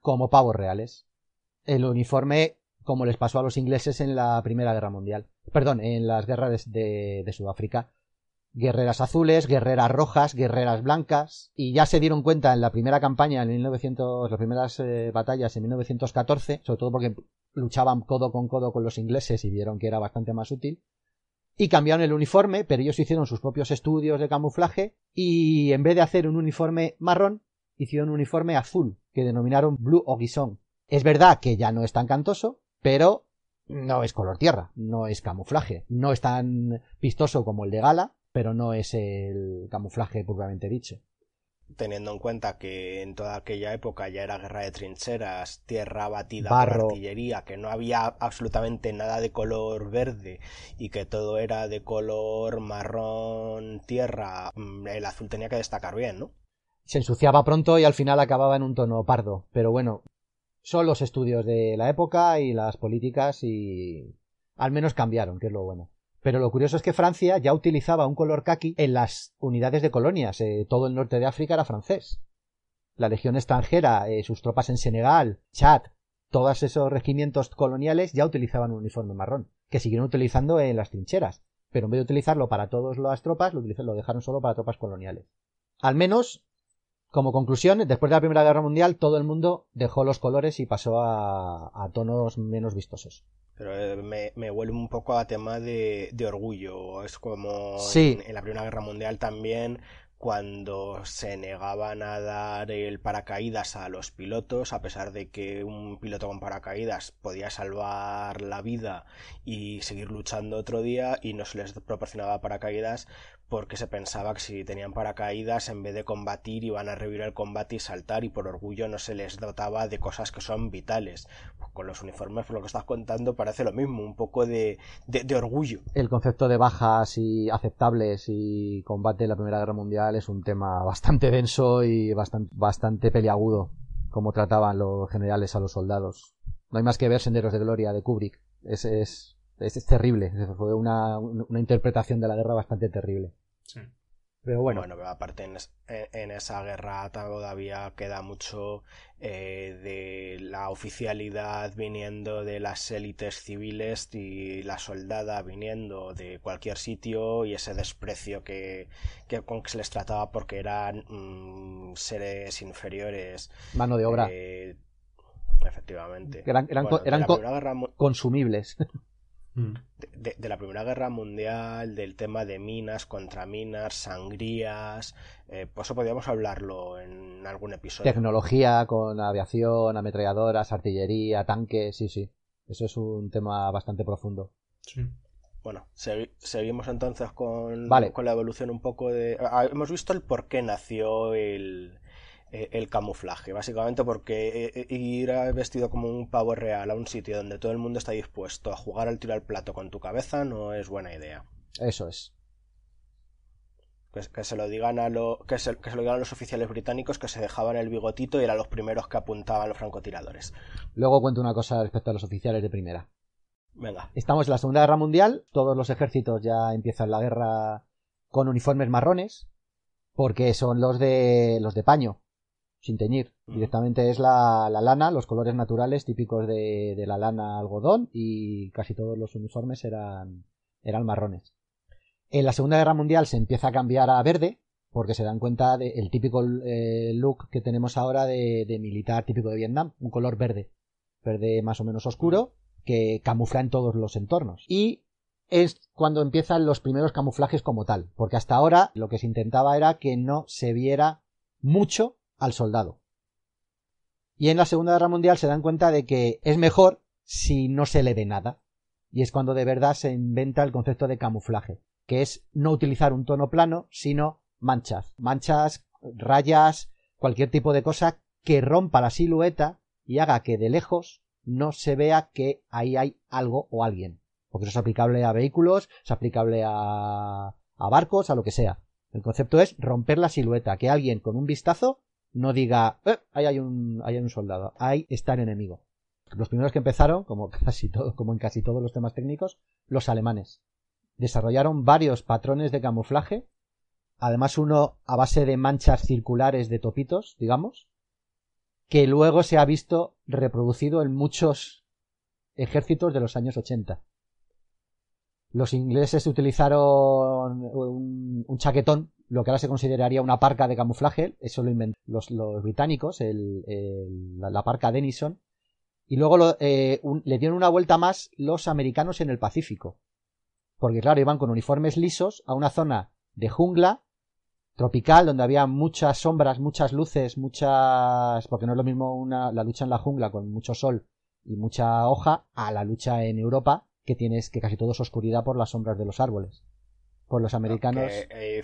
como pavos reales. El uniforme como les pasó a los ingleses en la Primera Guerra Mundial. Perdón, en las guerras de Sudáfrica. Guerreras azules, guerreras rojas, guerreras blancas. Y ya se dieron cuenta en la primera campaña, en 1900, las primeras eh, batallas en 1914, sobre todo porque luchaban codo con codo con los ingleses y vieron que era bastante más útil y cambiaron el uniforme, pero ellos hicieron sus propios estudios de camuflaje y en vez de hacer un uniforme marrón, hicieron un uniforme azul, que denominaron Blue Horizon. Es verdad que ya no es tan cantoso, pero no es color tierra, no es camuflaje, no es tan vistoso como el de gala, pero no es el camuflaje propiamente dicho. Teniendo en cuenta que en toda aquella época ya era guerra de trincheras, tierra batida Barro. por artillería, que no había absolutamente nada de color verde y que todo era de color marrón tierra, mm, el azul tenía que destacar bien, ¿no? se ensuciaba pronto y al final acababa en un tono pardo. Pero bueno, son los estudios de la época y las políticas y al menos cambiaron, que es lo bueno. Pero lo curioso es que Francia ya utilizaba un color caqui en las unidades de colonias. eh, todo el norte de África era francés. La legión extranjera, eh, sus tropas en Senegal, Chad, todos esos regimientos coloniales ya utilizaban un uniforme marrón, que siguieron utilizando en las trincheras. Pero en vez de utilizarlo para todas las tropas, lo dejaron solo para tropas coloniales. Al menos como conclusión, después de la Primera Guerra Mundial, todo el mundo dejó los colores y pasó a, a tonos menos vistosos. Pero eh, me, me huele un poco a tema de, de orgullo. Es como Sí. en, en la Primera Guerra Mundial también, cuando se negaban a dar el paracaídas a los pilotos, a pesar de que un piloto con paracaídas podía salvar la vida y seguir luchando otro día, y no se les proporcionaba paracaídas porque se pensaba que si tenían paracaídas, en vez de combatir, iban a revivir el combate y saltar, y por orgullo no se les dotaba de cosas que son vitales. Pues con los uniformes, por lo que estás contando, parece lo mismo, un poco de, de, orgullo. El concepto de bajas y aceptables y combate en la Primera Guerra Mundial es un tema bastante denso y bastante, bastante peliagudo, como trataban los generales a los soldados. No hay más que ver Senderos de Gloria de Kubrick. Es, es, es terrible. Fue una, una interpretación de la guerra bastante terrible. Sí. Pero bueno, Bueno, pero aparte en, es- en- en esa guerra todavía queda mucho eh, de la oficialidad viniendo de las élites civiles y la soldada viniendo de cualquier sitio y ese desprecio que, que con que se les trataba porque eran mm, seres inferiores. mano de obra. eh, efectivamente. Eran- eran Bueno, co- Guerra Consumibles. Mm. de, la Primera Guerra Mundial, del tema de minas, contraminas, sangrías, eh, pues eso podríamos hablarlo en algún episodio. Tecnología con aviación, ametralladoras, artillería, tanques, sí, sí. Eso es un tema bastante profundo. Sí. Bueno, segui- seguimos entonces con, Vale. con la evolución un poco de... ah, hemos visto el por qué nació el, el camuflaje, básicamente porque eh, eh, ir vestido como un pavo real a un sitio donde todo el mundo está dispuesto a jugar al tiro al plato con tu cabeza no es buena idea. Eso es. Que, que se lo digan a lo, que se, que se lo digan a los oficiales británicos que se dejaban el bigotito y eran los primeros que apuntaban los francotiradores. Luego cuento una cosa respecto a los oficiales de primera. Venga, Estamos en la Segunda Guerra Mundial, todos los ejércitos ya empiezan la guerra con uniformes marrones, porque son los de los de paño, sin teñir. Directamente es la, la lana, los colores naturales típicos de, de la lana algodón y casi todos los uniformes eran, eran marrones. En la Segunda Guerra Mundial se empieza a cambiar a verde, porque se dan cuenta del típico eh, look que tenemos ahora de, de militar típico de Vietnam, un color verde, verde más o menos oscuro, que camufla en todos los entornos. Y es cuando empiezan los primeros camuflajes como tal, porque hasta ahora lo que se intentaba era que no se viera mucho al soldado. Y en la Segunda Guerra Mundial se dan cuenta de que es mejor si no se le ve nada. Y es cuando de verdad se inventa el concepto de camuflaje, que es no utilizar un tono plano, sino manchas. Manchas, rayas, cualquier tipo de cosa que rompa la silueta y haga que de lejos no se vea que ahí hay algo o alguien. Porque eso es aplicable a vehículos, es aplicable a, a barcos, a lo que sea. El concepto es romper la silueta, que alguien con un vistazo no diga, eh, ahí hay un, ahí hay un soldado, ahí está el enemigo. Los primeros que empezaron, como casi todo, como en casi todos los temas técnicos, los alemanes. Desarrollaron varios patrones de camuflaje, además uno a base de manchas circulares de topitos, digamos, que luego se ha visto reproducido en muchos ejércitos de los años 80. Los ingleses utilizaron un, chaquetón, lo que ahora se consideraría una parca de camuflaje, eso lo inventaron los, británicos, la, parca Denison, y luego eh, le dieron una vuelta más los americanos en el Pacífico. Porque claro, iban con uniformes lisos a una zona de jungla tropical donde había muchas sombras, muchas luces, muchas... porque no es lo mismo una, la lucha en la jungla con mucho sol y mucha hoja a la lucha en Europa que tienes que casi todo es oscuridad por las sombras de los árboles. Por los americanos. Eh,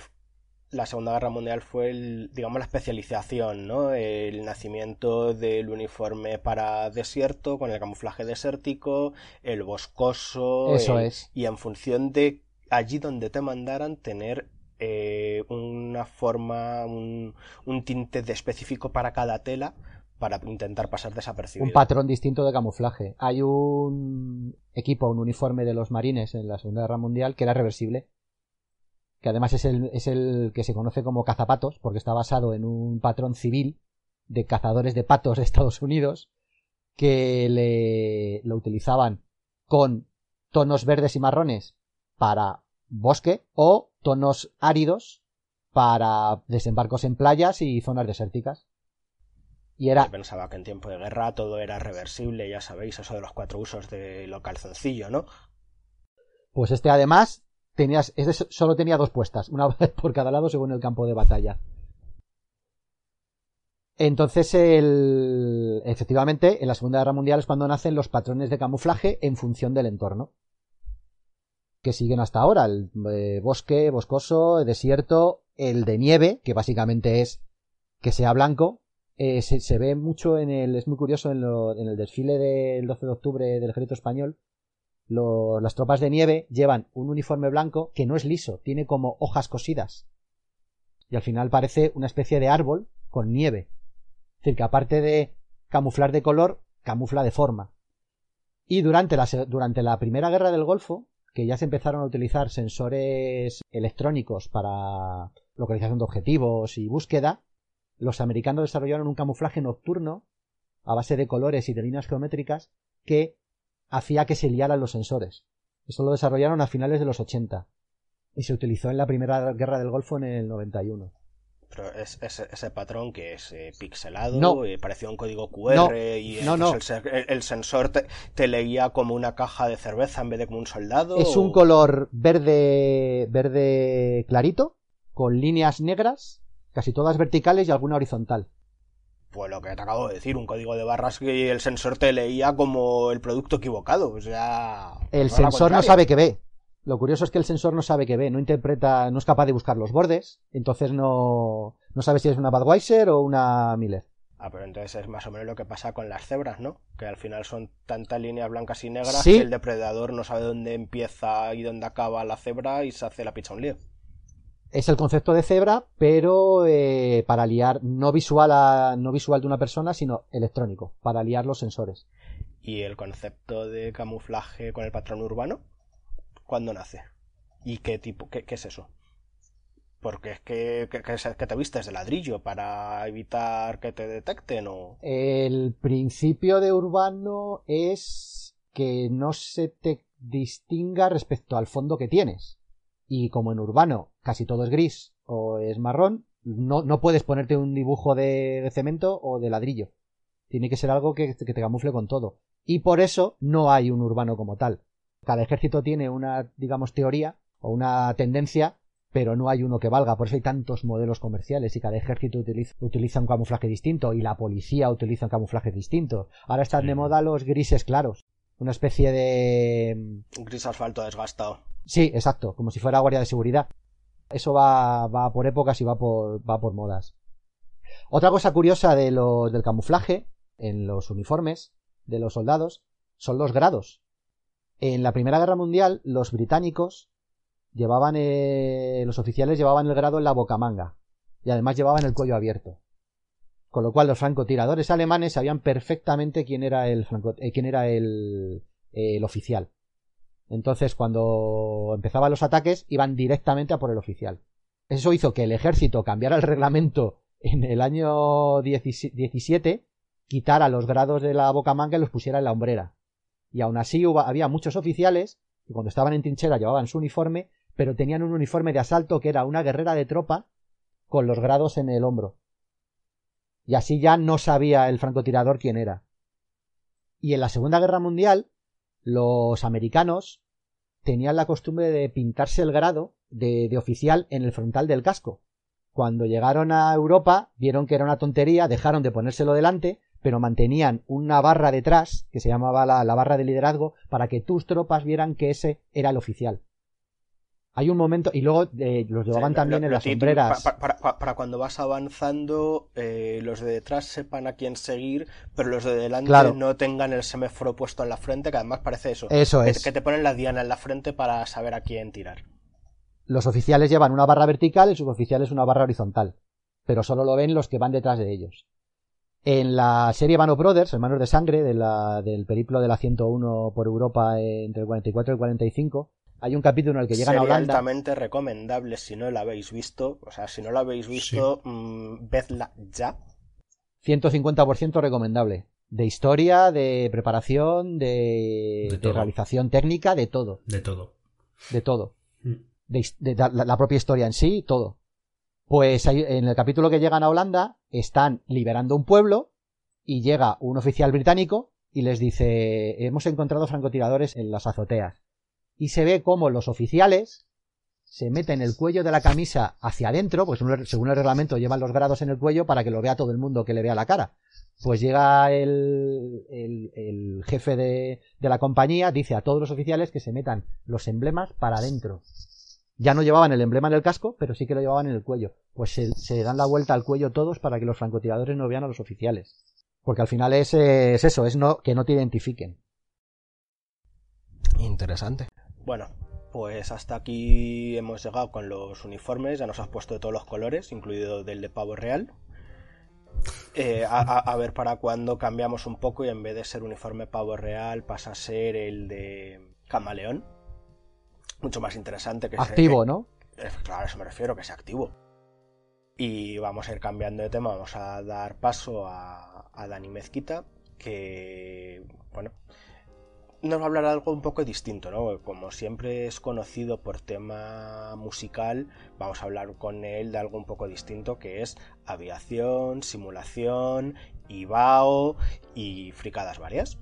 la Segunda Guerra Mundial fue, el, digamos, la especialización, ¿no? El nacimiento del uniforme para desierto, con el camuflaje desértico, el boscoso. Eso es. Y en función de allí donde te mandaran, tener eh, una forma, un, un tinte de específico para cada tela para intentar pasar desapercibido. Un patrón distinto de camuflaje. Hay un equipo, un uniforme de los marines en la Segunda Guerra Mundial que era reversible, que además es el, que se conoce como cazapatos, porque está basado en un patrón civil de cazadores de patos de Estados Unidos, que le, lo utilizaban con tonos verdes y marrones para bosque o tonos áridos para desembarcos en playas y zonas desérticas. Y era... Yo pensaba que en tiempo de guerra todo era reversible, ya sabéis, eso de los cuatro usos de lo calzoncillo, ¿no? Pues este además tenías, este solo tenía dos puestas, una por cada lado según el campo de batalla. Entonces, el... efectivamente, en la Segunda Guerra Mundial es cuando nacen los patrones de camuflaje en función del entorno. Que siguen hasta ahora, el eh, bosque, boscoso, desierto, el de nieve, que básicamente es que sea blanco, eh, se, ve mucho en el, es muy curioso en, el desfile del 12 de octubre del ejército español, las tropas de nieve llevan un uniforme blanco que no es liso, tiene como hojas cosidas. Y al final parece una especie de árbol con nieve. Es decir, que aparte de camuflar de color, camufla de forma. Y durante la, durante la primera guerra del Golfo, que ya se empezaron a utilizar sensores electrónicos para localización de objetivos y búsqueda, los americanos desarrollaron un camuflaje nocturno a base de colores y de líneas geométricas que hacía que se liaran los sensores. Eso lo desarrollaron a finales de los 80 y se utilizó en la primera guerra del Golfo en el 91. Pero es, ese patrón que es eh, pixelado, eh, parecía un código QR y el, sensor te, leía como una caja de cerveza en vez de como un soldado. Es un color verde, verde clarito, con líneas negras casi todas verticales y alguna horizontal. Pues lo que te acabo de decir, un código de barras que el sensor te leía como el producto equivocado. O sea. El sensor no sabe que ve. Lo curioso es que el sensor no sabe que ve, no interpreta, no es capaz de buscar los bordes, entonces no, no sabe si es una Budweiser o una Miller. Ah, pero entonces es más o menos lo que pasa con las cebras, ¿no? Que al final son tantas líneas blancas y negras que el depredador no sabe dónde empieza y dónde acaba la cebra y se hace la pizza un lío es el concepto de cebra, pero eh, para liar no visual no visual de una persona, sino electrónico, para liar los sensores. ¿Y el concepto de camuflaje con el patrón urbano? ¿Cuándo nace? ¿Y qué tipo, qué, es eso? Porque es que, que, te vistes de ladrillo para evitar que te detecten o. El principio de urbano es que no se te distinga respecto al fondo que tienes. Y como en urbano casi todo es gris o es marrón, no, no puedes ponerte un dibujo de, cemento o de ladrillo. Tiene que ser algo que, que te camufle con todo. Y por eso no hay un urbano como tal. Cada ejército tiene una, digamos, teoría o una tendencia pero no hay uno que valga. Por eso hay tantos modelos comerciales y cada ejército utiliza, un camuflaje distinto y la policía utiliza un camuflaje distinto. Ahora están de moda los grises claros. Una especie de... Un gris asfalto desgastado. Sí, exacto, como si fuera guardia de seguridad. Eso va, va por épocas y va por, va por modas. Otra cosa curiosa de los, del camuflaje en los uniformes de los soldados son los grados. En la Primera Guerra Mundial, los británicos llevaban, eh, los oficiales llevaban el grado en la bocamanga y además llevaban el cuello abierto. Con lo cual los francotiradores alemanes sabían perfectamente quién era el, eh, quién era el, el oficial. Entonces, cuando empezaban los ataques, iban directamente a por el oficial. Eso hizo que el ejército cambiara el reglamento en el año 17, quitara los grados de la bocamanga y los pusiera en la hombrera. Y aún así había muchos oficiales que cuando estaban en trinchera llevaban su uniforme pero tenían un uniforme de asalto que era una guerrera de tropa con los grados en el hombro. Y así ya no sabía el francotirador quién era. Y en la Segunda Guerra Mundial, los americanos tenían la costumbre de pintarse el grado de, de, oficial en el frontal del casco. Cuando llegaron a Europa, vieron que era una tontería, dejaron de ponérselo delante, pero mantenían una barra detrás, que se llamaba la, la barra de liderazgo, para que tus tropas vieran que ese era el oficial. Hay un momento, y luego eh, los llevaban también en las sombreras. Para, cuando vas avanzando, eh, los de detrás sepan a quién seguir, pero los de delante no tengan el semáforo puesto en la frente, que además parece eso. Eso es. Que te ponen la diana en la frente para saber a quién tirar. Los oficiales llevan una barra vertical y sus oficiales una barra horizontal, pero solo lo ven los que van detrás de ellos. En la serie Bano Brothers, Hermanos de Sangre, de la, del periplo de la 101 por Europa entre el 44 y el 45, hay un capítulo en el que llegan a Holanda. altamente recomendable si no la habéis visto. O sea, si no la habéis visto, mm, vedla ya. 150% recomendable. De historia, de preparación, de, realización técnica, de todo. De todo. De todo. Mm. De, la, propia historia en sí, todo. Pues en el capítulo que llegan a Holanda, están liberando un pueblo y llega un oficial británico y les dice, hemos encontrado francotiradores en las azoteas y se ve como los oficiales se meten el cuello de la camisa hacia adentro, pues según el reglamento llevan los grados en el cuello para que lo vea todo el mundo que le vea la cara. Pues llega el, jefe de, la compañía, dice a todos los oficiales que se metan los emblemas para adentro. Ya no llevaban el emblema en el casco, pero sí que lo llevaban en el cuello. Pues se, se dan la vuelta al cuello todos para que los francotiradores no vean a los oficiales. Porque al final es, es eso, es no, que no te identifiquen. Interesante. Bueno, pues hasta aquí hemos llegado con los uniformes, ya nos has puesto de todos los colores, incluido del de pavo real. Eh, a, ver para cuándo cambiamos un poco y en vez de ser uniforme pavo real pasa a ser el de camaleón. Mucho más interesante que Activo, ¿no? Eh, claro, a eso me refiero, que sea activo. Y vamos a ir cambiando de tema, vamos a dar paso a, a Dani Mezquita, que, bueno, nos va a hablar de algo un poco distinto, ¿no? Como siempre es conocido por tema musical, vamos a hablar con él de algo un poco distinto que es aviación, simulación, IBAO y fricadas varias.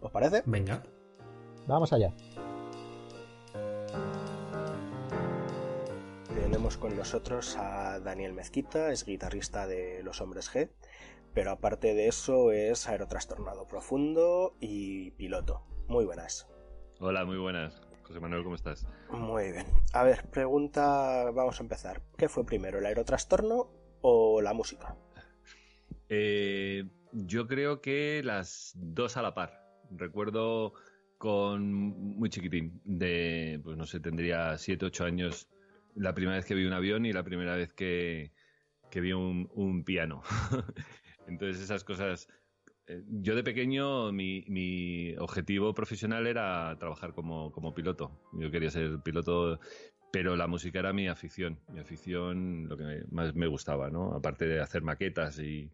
¿Os parece? Venga. Vamos allá. Tenemos con nosotros a Daniel Mezquita, es guitarrista de Los Hombres G pero aparte de eso es aerotrastornado profundo y piloto. Muy buenas. Hola, muy buenas. José Manuel, ¿cómo estás? Muy bien. A ver, pregunta, vamos a empezar. ¿Qué fue primero, el aerotrastorno o la música? Eh, yo creo que las dos a la par. Recuerdo con muy chiquitín, de, pues no sé, tendría 7, 8 años, la primera vez que vi un avión y la primera vez que, que vi un, un piano. Entonces esas cosas... Eh, yo de pequeño mi, objetivo profesional era trabajar como, piloto. Yo quería ser piloto, pero la música era mi afición. Mi afición, lo que más me gustaba, ¿no? Aparte de hacer maquetas y,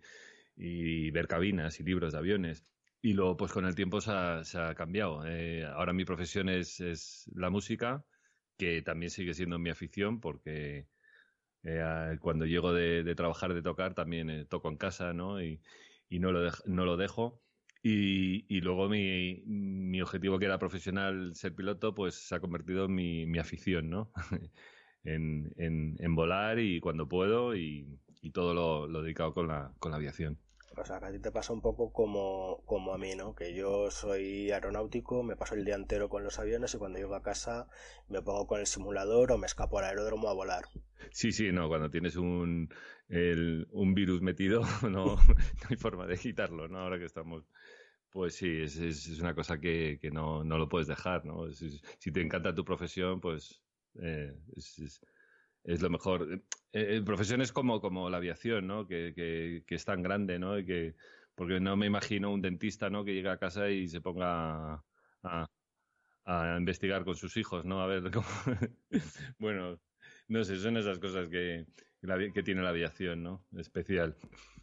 ver cabinas y libros de aviones. Y luego, pues con el tiempo se ha, cambiado. Eh, ahora mi profesión es, la música, que también sigue siendo mi afición porque eh, cuando llego de, trabajar, de tocar, también eh, toco en casa, ¿no? Y, no, lo no lo dejo. Y, luego mi, objetivo que era profesional, ser piloto, pues se ha convertido en mi, afición, ¿no? en, en, volar y cuando puedo y, todo lo, lo dedicado con la, con la aviación. O sea, que a ti te pasa un poco como, como a mí, ¿no? Que yo soy aeronáutico, me paso el día entero con los aviones y cuando llego a casa me pongo con el simulador o me escapo al aeródromo a volar. Sí, sí, no, cuando tienes un, un virus metido no, no hay forma de quitarlo, ¿no? Ahora que estamos... Pues sí, es, es, una cosa que, que no, no, lo puedes dejar, ¿no? si te encanta tu profesión, pues eh, es, es lo mejor. Eh, eh, profesiones como, como la aviación, ¿no? Que, que, es tan grande, ¿no? Y que, porque no me imagino un dentista, ¿no? Que llegue a casa y se ponga a, a investigar con sus hijos, ¿no? A ver cómo... bueno, no sé, son esas cosas que, que tiene la aviación, ¿no? Especial.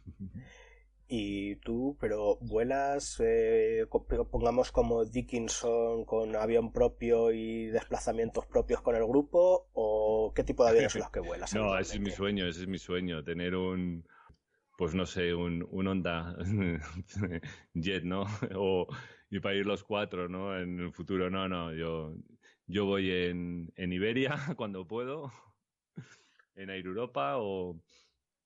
Y tú, pero vuelas, eh, pongamos como Dickinson con avión propio y desplazamientos propios con el grupo, o qué tipo de aviones son los que vuelas? no, ese es mi sueño, ese es mi sueño, tener un, pues no sé, un, un Honda Jet, ¿no? O, y para ir los cuatro, ¿no? En el futuro, no, no, yo, yo voy en, en Iberia cuando puedo, en Air Europa o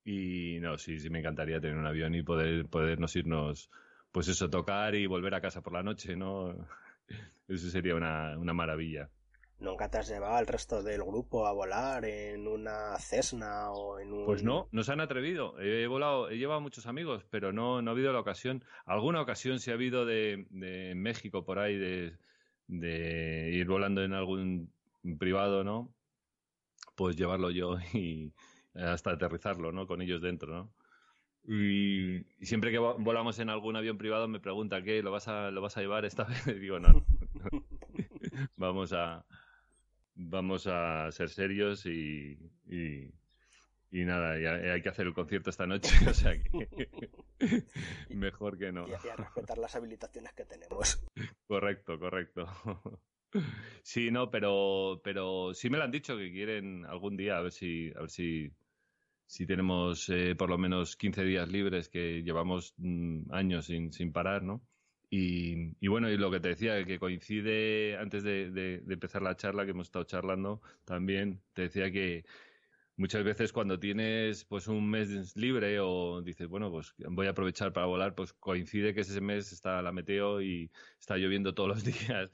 y no, sí, sí me encantaría tener un avión y poder podernos irnos, pues eso, tocar y volver a casa por la noche, ¿no? Eso sería una, una maravilla. ¿Nunca te has llevado al resto del grupo a volar en una Cessna o en un...? Pues no, no se han atrevido. He volado, he llevado muchos amigos, pero no, no ha habido la ocasión. Alguna ocasión sí ha habido de, de México por ahí, de, de ir volando en algún privado, ¿no? Pues llevarlo yo y, hasta aterrizarlo, ¿no? Con ellos dentro, ¿no? Y, siempre que volamos en algún avión privado me pregunta, ¿qué? ¿Lo vas a, lo vas a llevar esta vez? Y digo, no, vamos a vamos a ser serios y, y, nada, hay que hacer el concierto esta noche, o sea que mejor que no. Y, a respetar las habilitaciones que tenemos. Correcto, correcto. Sí, no, pero, pero sí me lo han dicho que quieren algún día, a ver si, a ver si, si tenemos eh, por lo menos 15 días libres que llevamos mm, años sin, sin parar, ¿no? Y, y, bueno, y lo que te decía, que coincide antes de, de, empezar la charla que hemos estado charlando también, te decía que muchas veces cuando tienes pues un mes libre o dices, bueno, pues voy a aprovechar para volar, pues coincide que ese mes está la meteo y está lloviendo todos los días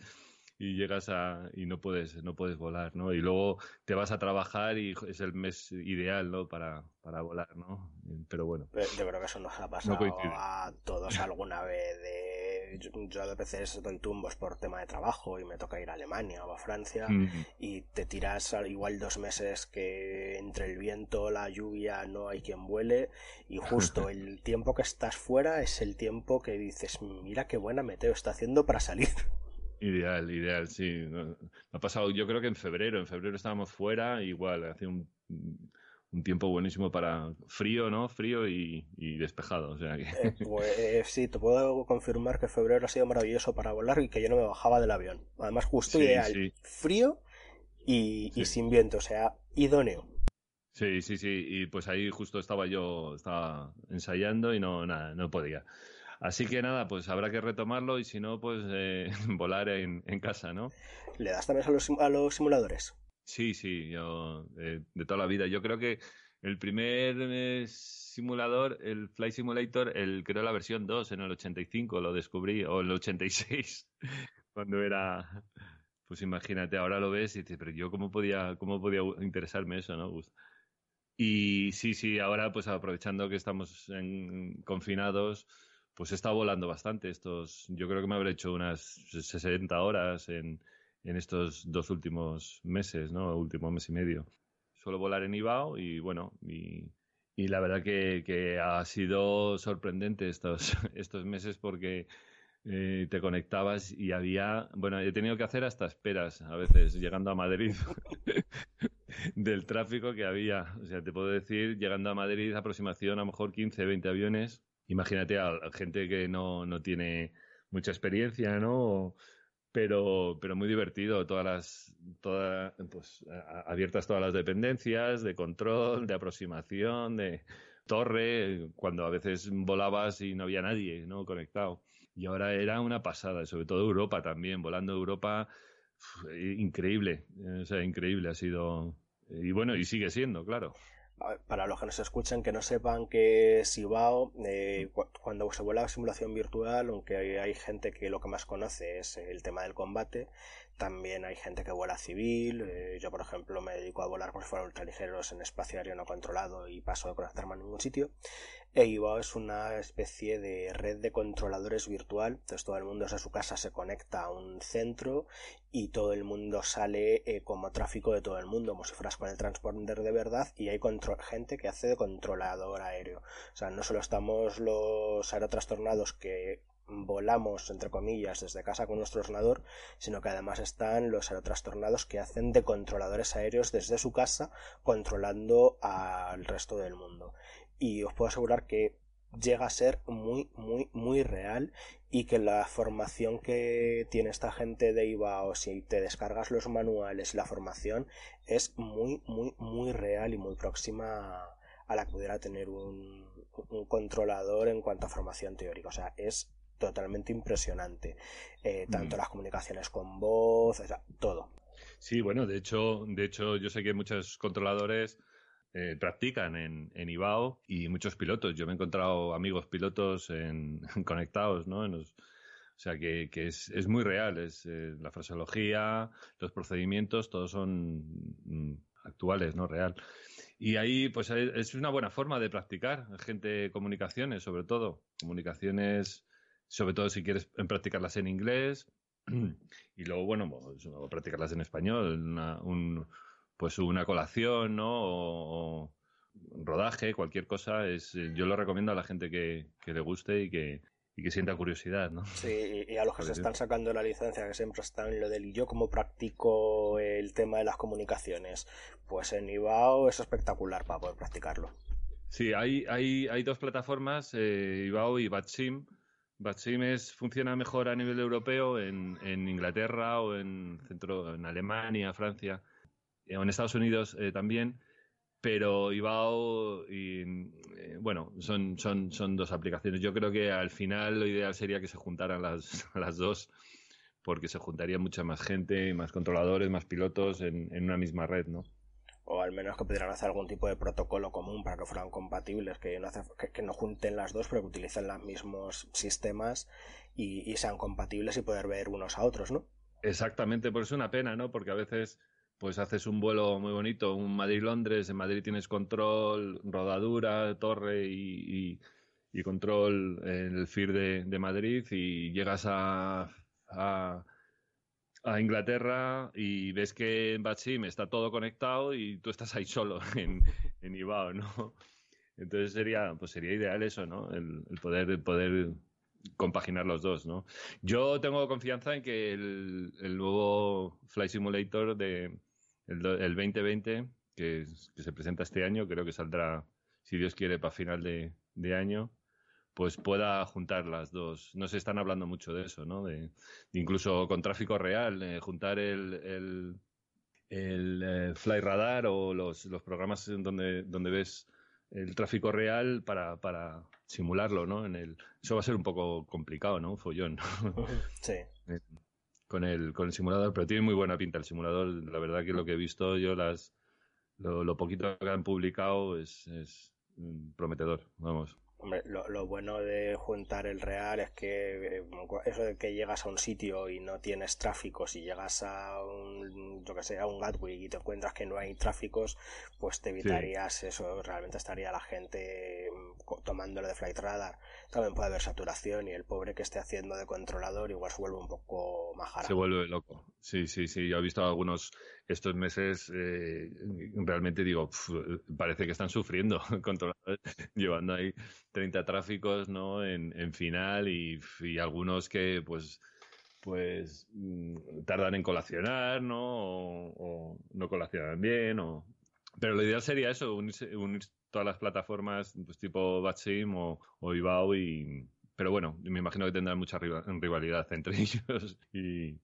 y llegas a y no puedes no puedes volar no y luego te vas a trabajar y es el mes ideal no para, para volar no pero bueno. Yo creo que eso nos ha pasado a todos alguna vez de, yo, a veces doy tumbos por tema de trabajo y me toca ir a Alemania o a Francia y te tiras igual dos meses que entre el viento la lluvia no hay quien vuele y justo el tiempo que estás fuera es el tiempo que dices mira qué buena meteo está haciendo para salir Ideal, ideal, sí. Me ha pasado, yo creo que en febrero, en febrero estábamos fuera, igual, hace un, un tiempo buenísimo para frío, ¿no? Frío y, despejado, o sea que... Eh, pues sí, te puedo confirmar que febrero ha sido maravilloso para volar y que yo no me bajaba del avión. Además, justo ideal, frío y, y sin viento, o sea, idóneo. Sí, sí, sí, y pues ahí justo estaba yo, estaba ensayando y no, nada, no podía. Así que nada, pues habrá que retomarlo y si no, pues eh, volar en, casa, ¿no? ¿Le das también a los, a los simuladores? Sí, sí, yo eh, de toda la vida. Yo creo que el primer eh, simulador, el Flight Simulator, el creo la versión 2 en el 85 lo descubrí, o el 86, cuando era... Pues imagínate, ahora lo ves y dices, pero yo cómo podía, cómo podía interesarme eso, ¿no? Y sí, sí, ahora pues aprovechando que estamos en, confinados, pues he estado volando bastante estos, yo creo que me habré hecho unas 60 horas en, en estos dos últimos meses, ¿no? Último mes y medio. Suelo volar en Ibao y bueno, y, la verdad que, que, ha sido sorprendente estos, estos meses porque eh, te conectabas y había, bueno, he tenido que hacer hasta esperas a veces llegando a Madrid del tráfico que había. O sea, te puedo decir, llegando a Madrid, aproximación a lo mejor 15, 20 aviones imagínate a, gente que no, no tiene mucha experiencia, ¿no? Pero, pero muy divertido, todas las, todas, pues, abiertas todas las dependencias de control, de aproximación, de torre, cuando a veces volabas y no había nadie, ¿no? Conectado. Y ahora era una pasada, sobre todo Europa también, volando Europa, increíble, o sea, increíble, ha sido Y bueno, y sigue siendo, claro para los que nos escuchan que no sepan que Sibao, eh, cuando se vuela simulación virtual, aunque hay gente que lo que más conoce es el tema del combate, también hay gente que vuela civil. Eh, yo, por ejemplo, me dedico a volar por si fueran ultraligeros en espacio aéreo no controlado y paso de conectarme a ningún sitio. E es una especie de red de controladores virtual. Entonces todo el mundo desde su casa se conecta a un centro y todo el mundo sale eh, como tráfico de todo el mundo, como si fueras con el transponder de verdad y hay gente que hace de controlador aéreo. O sea, no solo estamos los aerotrastornados que volamos, entre comillas, desde casa con nuestro ordenador, sino que además están los aerotrastornados que hacen de controladores aéreos desde su casa, controlando al resto del mundo. Y os puedo asegurar que llega a ser muy, muy, muy real y que la formación que tiene esta gente de IVA si te descargas los manuales la formación es muy, muy, muy real y muy próxima a la que pudiera tener un, un controlador en cuanto a formación teórica. O sea, es totalmente impresionante. Eh, tanto mm. las comunicaciones con voz, todo. Sí, bueno, de hecho, de hecho, yo sé que muchos controladores eh, practican en, en IBAO y muchos pilotos. Yo me he encontrado amigos pilotos en, conectados, ¿no? o sea que, que es, es, muy real, es eh, la fraseología, los procedimientos, todos son mm, actuales, ¿no? Real. Y ahí, pues es una buena forma de practicar, gente comunicaciones, sobre todo, comunicaciones sobre todo si quieres practicarlas en inglés y luego, bueno, pues, practicarlas en español, una, un, pues una colación, ¿no? O, rodaje, cualquier cosa, es, yo lo recomiendo a la gente que, le guste y que, y que sienta curiosidad, ¿no? Sí, y a los que se están sacando la licencia, que siempre están en lo del yo como practico el tema de las comunicaciones, pues en IBAO es espectacular para poder practicarlo. Sí, hay, hay, hay dos plataformas, eh, IBAO y BatSim, Batsimes funciona mejor a nivel europeo en, Inglaterra o en centro en Alemania, Francia eh, o en Estados Unidos eh, también, pero Ibao y eh, bueno, son, son, son dos aplicaciones. Yo creo que al final lo ideal sería que se juntaran las, las dos porque se juntaría mucha más gente, más controladores, más pilotos en, en una misma red, ¿no? O al menos que pudieran hacer algún tipo de protocolo común para que fueran compatibles, que no, que, no junten las dos, pero que utilicen los mismos sistemas y, sean compatibles y poder ver unos a otros, ¿no? Exactamente, por eso es una pena, ¿no? Porque a veces pues haces un vuelo muy bonito, un Madrid-Londres, en Madrid tienes control, rodadura, torre y, control en el FIR de, Madrid y llegas a a Inglaterra y ves que en Batsim está todo conectado y tú estás ahí solo en, en Ibao, ¿no? Entonces sería, pues sería ideal eso, ¿no? El, poder, poder compaginar los dos, ¿no? Yo tengo confianza en que el, el nuevo Flight Simulator de el, 2020, que, que, se presenta este año, creo que saldrá, si Dios quiere, para final de, de año, pues pueda juntar las dos. No se están hablando mucho de eso, ¿no? De, incluso con tráfico real, juntar el, el, el eh, Fly Radar o los, los programas donde, donde ves el tráfico real para, para simularlo, ¿no? En el, eso va a ser un poco complicado, ¿no? Un follón. Sí. Eh, con el, con el simulador, pero tiene muy buena pinta el simulador. La verdad que lo que he visto yo, las lo, lo poquito que han publicado es, es mm, prometedor, vamos. Hombre, lo, bueno de juntar el real es que eh, eso de que llegas a un sitio y no tienes tráfico, si llegas a un, yo que sé, a un Gatwick y te encuentras que no hay tráficos, pues te evitarías eso, realmente estaría la gente mm, tomándolo de Flight Radar. También puede haber saturación y el pobre que esté haciendo de controlador igual se vuelve un poco majara. Se vuelve loco. Sí, sí, sí. Yo he visto algunos estos meses, eh, realmente digo, parece que están sufriendo llevando ahí 30 tráficos ¿no? en, en final y, y, algunos que pues pues mm, tardan en colacionar ¿no? O, no colacionan bien o... pero lo ideal sería eso unir, todas las plataformas pues tipo Batsim o, o Ibao y pero bueno me imagino que tendrán mucha rivalidad entre ellos y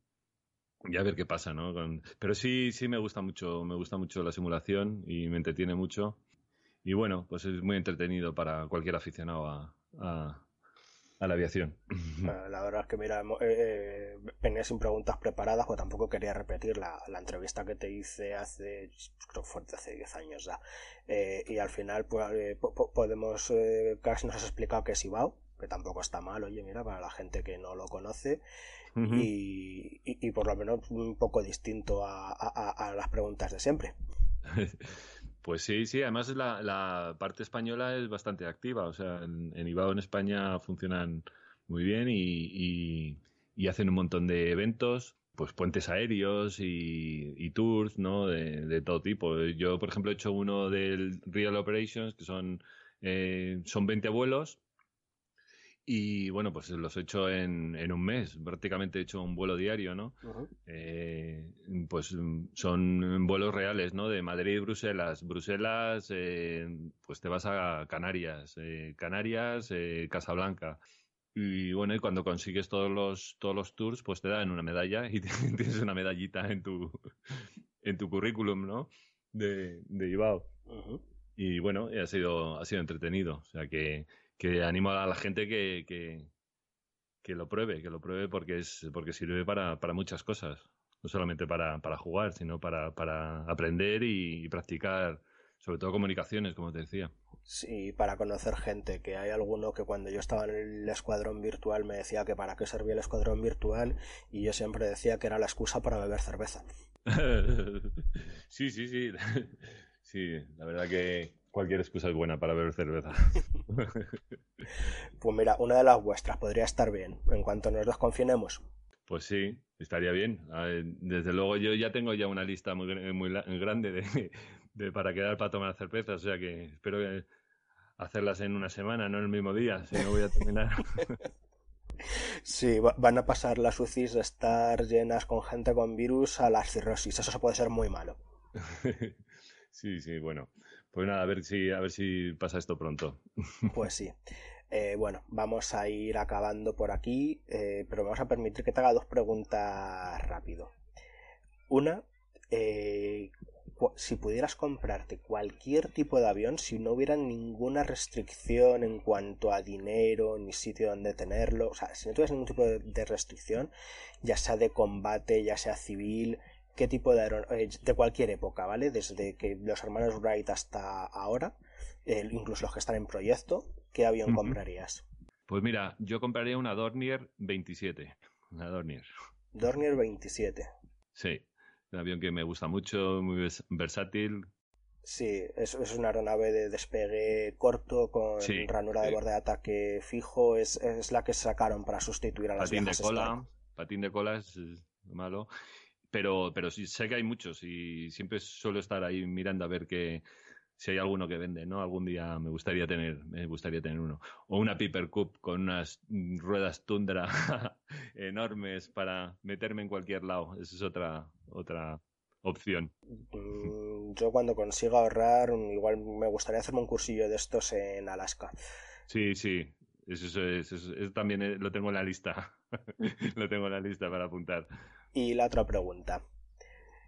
y a ver qué pasa, ¿no? Pero sí, sí me gusta mucho, me gusta mucho la simulación y me entretiene mucho. Y bueno, pues es muy entretenido para cualquier aficionado a, a la aviación. La verdad es que, mira, eh, venía sin preguntas preparadas, pues tampoco quería repetir la, entrevista que te hice hace, creo que hace 10 años ya. Eh, y al final, pues, eh, podemos, casi nos has explicado que es Ibao, que tampoco está mal, oye, mira, para la gente que no lo conoce. y, por lo menos un poco distinto a, las preguntas de siempre. Pues sí, sí, además la, la, parte española es bastante activa, o sea, en, en Ibao en España funcionan muy bien y, y, hacen un montón de eventos, pues puentes aéreos y, y tours, ¿no? De, de, todo tipo. Yo, por ejemplo, he hecho uno del Real Operations, que son, eh, son 20 vuelos y bueno, pues los he hecho en, en, un mes, prácticamente he hecho un vuelo diario, ¿no? eh, pues son vuelos reales, ¿no? De Madrid, Bruselas, Bruselas, eh, pues te vas a Canarias, eh, Canarias, eh, Casablanca. Y bueno, y cuando consigues todos los, todos los tours, pues te dan una medalla y tienes una medallita en tu, en tu currículum, ¿no? De, de Ibao. Y bueno, ha sido, ha sido entretenido. O sea que que animo a la gente que, que, lo pruebe, que lo pruebe porque es porque sirve para, para muchas cosas. No solamente para, para jugar, sino para, para aprender y, practicar, sobre todo comunicaciones, como te decía. Sí, para conocer gente, que hay alguno que cuando yo estaba en el escuadrón virtual me decía que para qué servía el escuadrón virtual y yo siempre decía que era la excusa para beber cerveza. sí, sí, sí. Sí, la verdad que, cualquier excusa es buena para beber cerveza. pues mira, una de las vuestras podría estar bien, en cuanto nos desconfinemos. Pues sí, estaría bien. Desde luego yo ya tengo ya una lista muy, muy grande de, para quedar para tomar cerveza, o sea que espero hacerlas en una semana, no en el mismo día, si no voy a terminar. Sí, van a pasar las UCIs de estar llenas con gente con virus a las cirrosis. Eso puede ser muy malo. Sí, sí, bueno. Pues nada, a ver si, a ver si pasa esto pronto. Pues sí. Eh, bueno, vamos a ir acabando por aquí, eh, pero vamos a permitir que te haga dos preguntas rápido. Una, eh, si pudieras comprarte cualquier tipo de avión, si no hubiera ninguna restricción en cuanto a dinero ni sitio donde tenerlo, o sea, si no tuvieras ningún tipo de restricción, ya sea de combate, ya sea civil, qué tipo de aeronave, eh, de cualquier época, ¿vale? Desde que los hermanos Wright hasta ahora, incluso los que están en proyecto, ¿qué avión comprarías? Pues mira, yo compraría una Dornier 27, una Dornier. Dornier 27. Sí, un avión que me gusta mucho, muy versátil. Sí, es, es una aeronave de despegue corto con ranura de borde de ataque fijo. Es, la que sacaron para sustituir a las patín de cola. Patín de cola es malo pero, pero sí sé que hay muchos y siempre suelo estar ahí mirando a ver que si hay alguno que vende, ¿no? Algún día me gustaría tener, me gustaría tener uno. O una Piper Cup con unas ruedas tundra enormes para meterme en cualquier lado. Esa es otra, otra opción. Mm, yo cuando consiga ahorrar, igual me gustaría hacerme un cursillo de estos en Alaska. Sí, sí. Eso, eso, eso también eh, lo tengo en la lista. lo tengo en la lista para apuntar. Y la otra pregunta.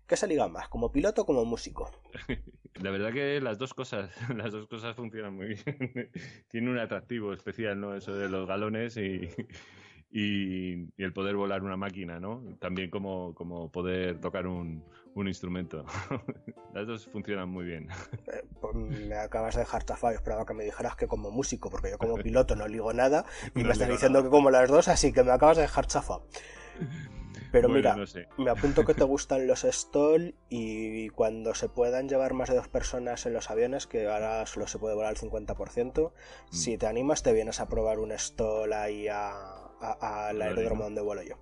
¿Qué se liga más, como piloto o como músico? La verdad que las dos cosas, las dos cosas funcionan muy bien. Tiene un atractivo especial, ¿no? Eso de los galones y, y, el poder volar una máquina, ¿no? También como, como poder tocar un, un instrumento. Las dos funcionan muy bien. Eh, pues me acabas de dejar chafado, esperaba que me dijeras que como músico, porque yo como piloto no ligo nada y me estás diciendo que como las dos, así que me acabas de dejar chafado. Pero mira, me apunto que te gustan los stall y cuando se puedan llevar más de dos personas en los aviones, que ahora solo se puede volar al 50%, mm. si te animas te vienes a probar un stall ahí al aeródromo donde vuelo yo.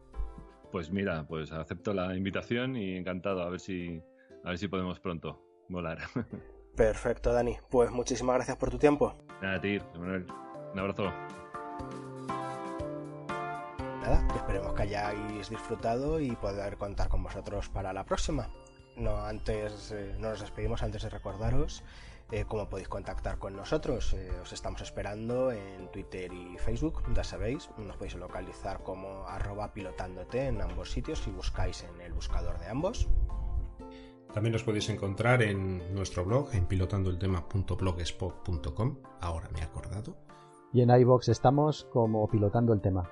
Pues mira, pues acepto la invitación y encantado, a ver si, a ver si podemos pronto volar. Perfecto, Dani. Pues muchísimas gracias por tu tiempo. Nada, a ti, Manuel. Un abrazo nada, esperemos que hayáis disfrutado y poder contar con vosotros para la próxima. No, antes, eh, no nos despedimos antes de recordaros eh, cómo podéis contactar con nosotros. Eh, os estamos esperando en Twitter y Facebook, ya sabéis. Nos podéis localizar como arroba pilotándote en ambos sitios si buscáis en el buscador de ambos. También nos podéis encontrar en nuestro blog en pilotandoeltema.blogspot.com. Ahora me he acordado Y en iBox estamos como pilotando el tema.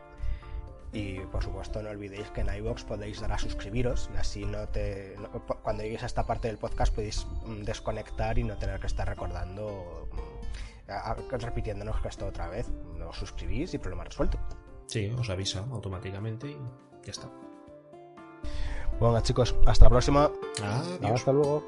Y por supuesto no olvidéis que en iBox podéis dar a suscribiros y así no te cuando lleguéis a esta parte del podcast podéis mm, desconectar y no tener que estar recordando mm, repitiéndonos esto otra vez. Os suscribís y problema resuelto. Sí, os avisa automáticamente y ya está. Bueno chicos, hasta la próxima. Hasta luego.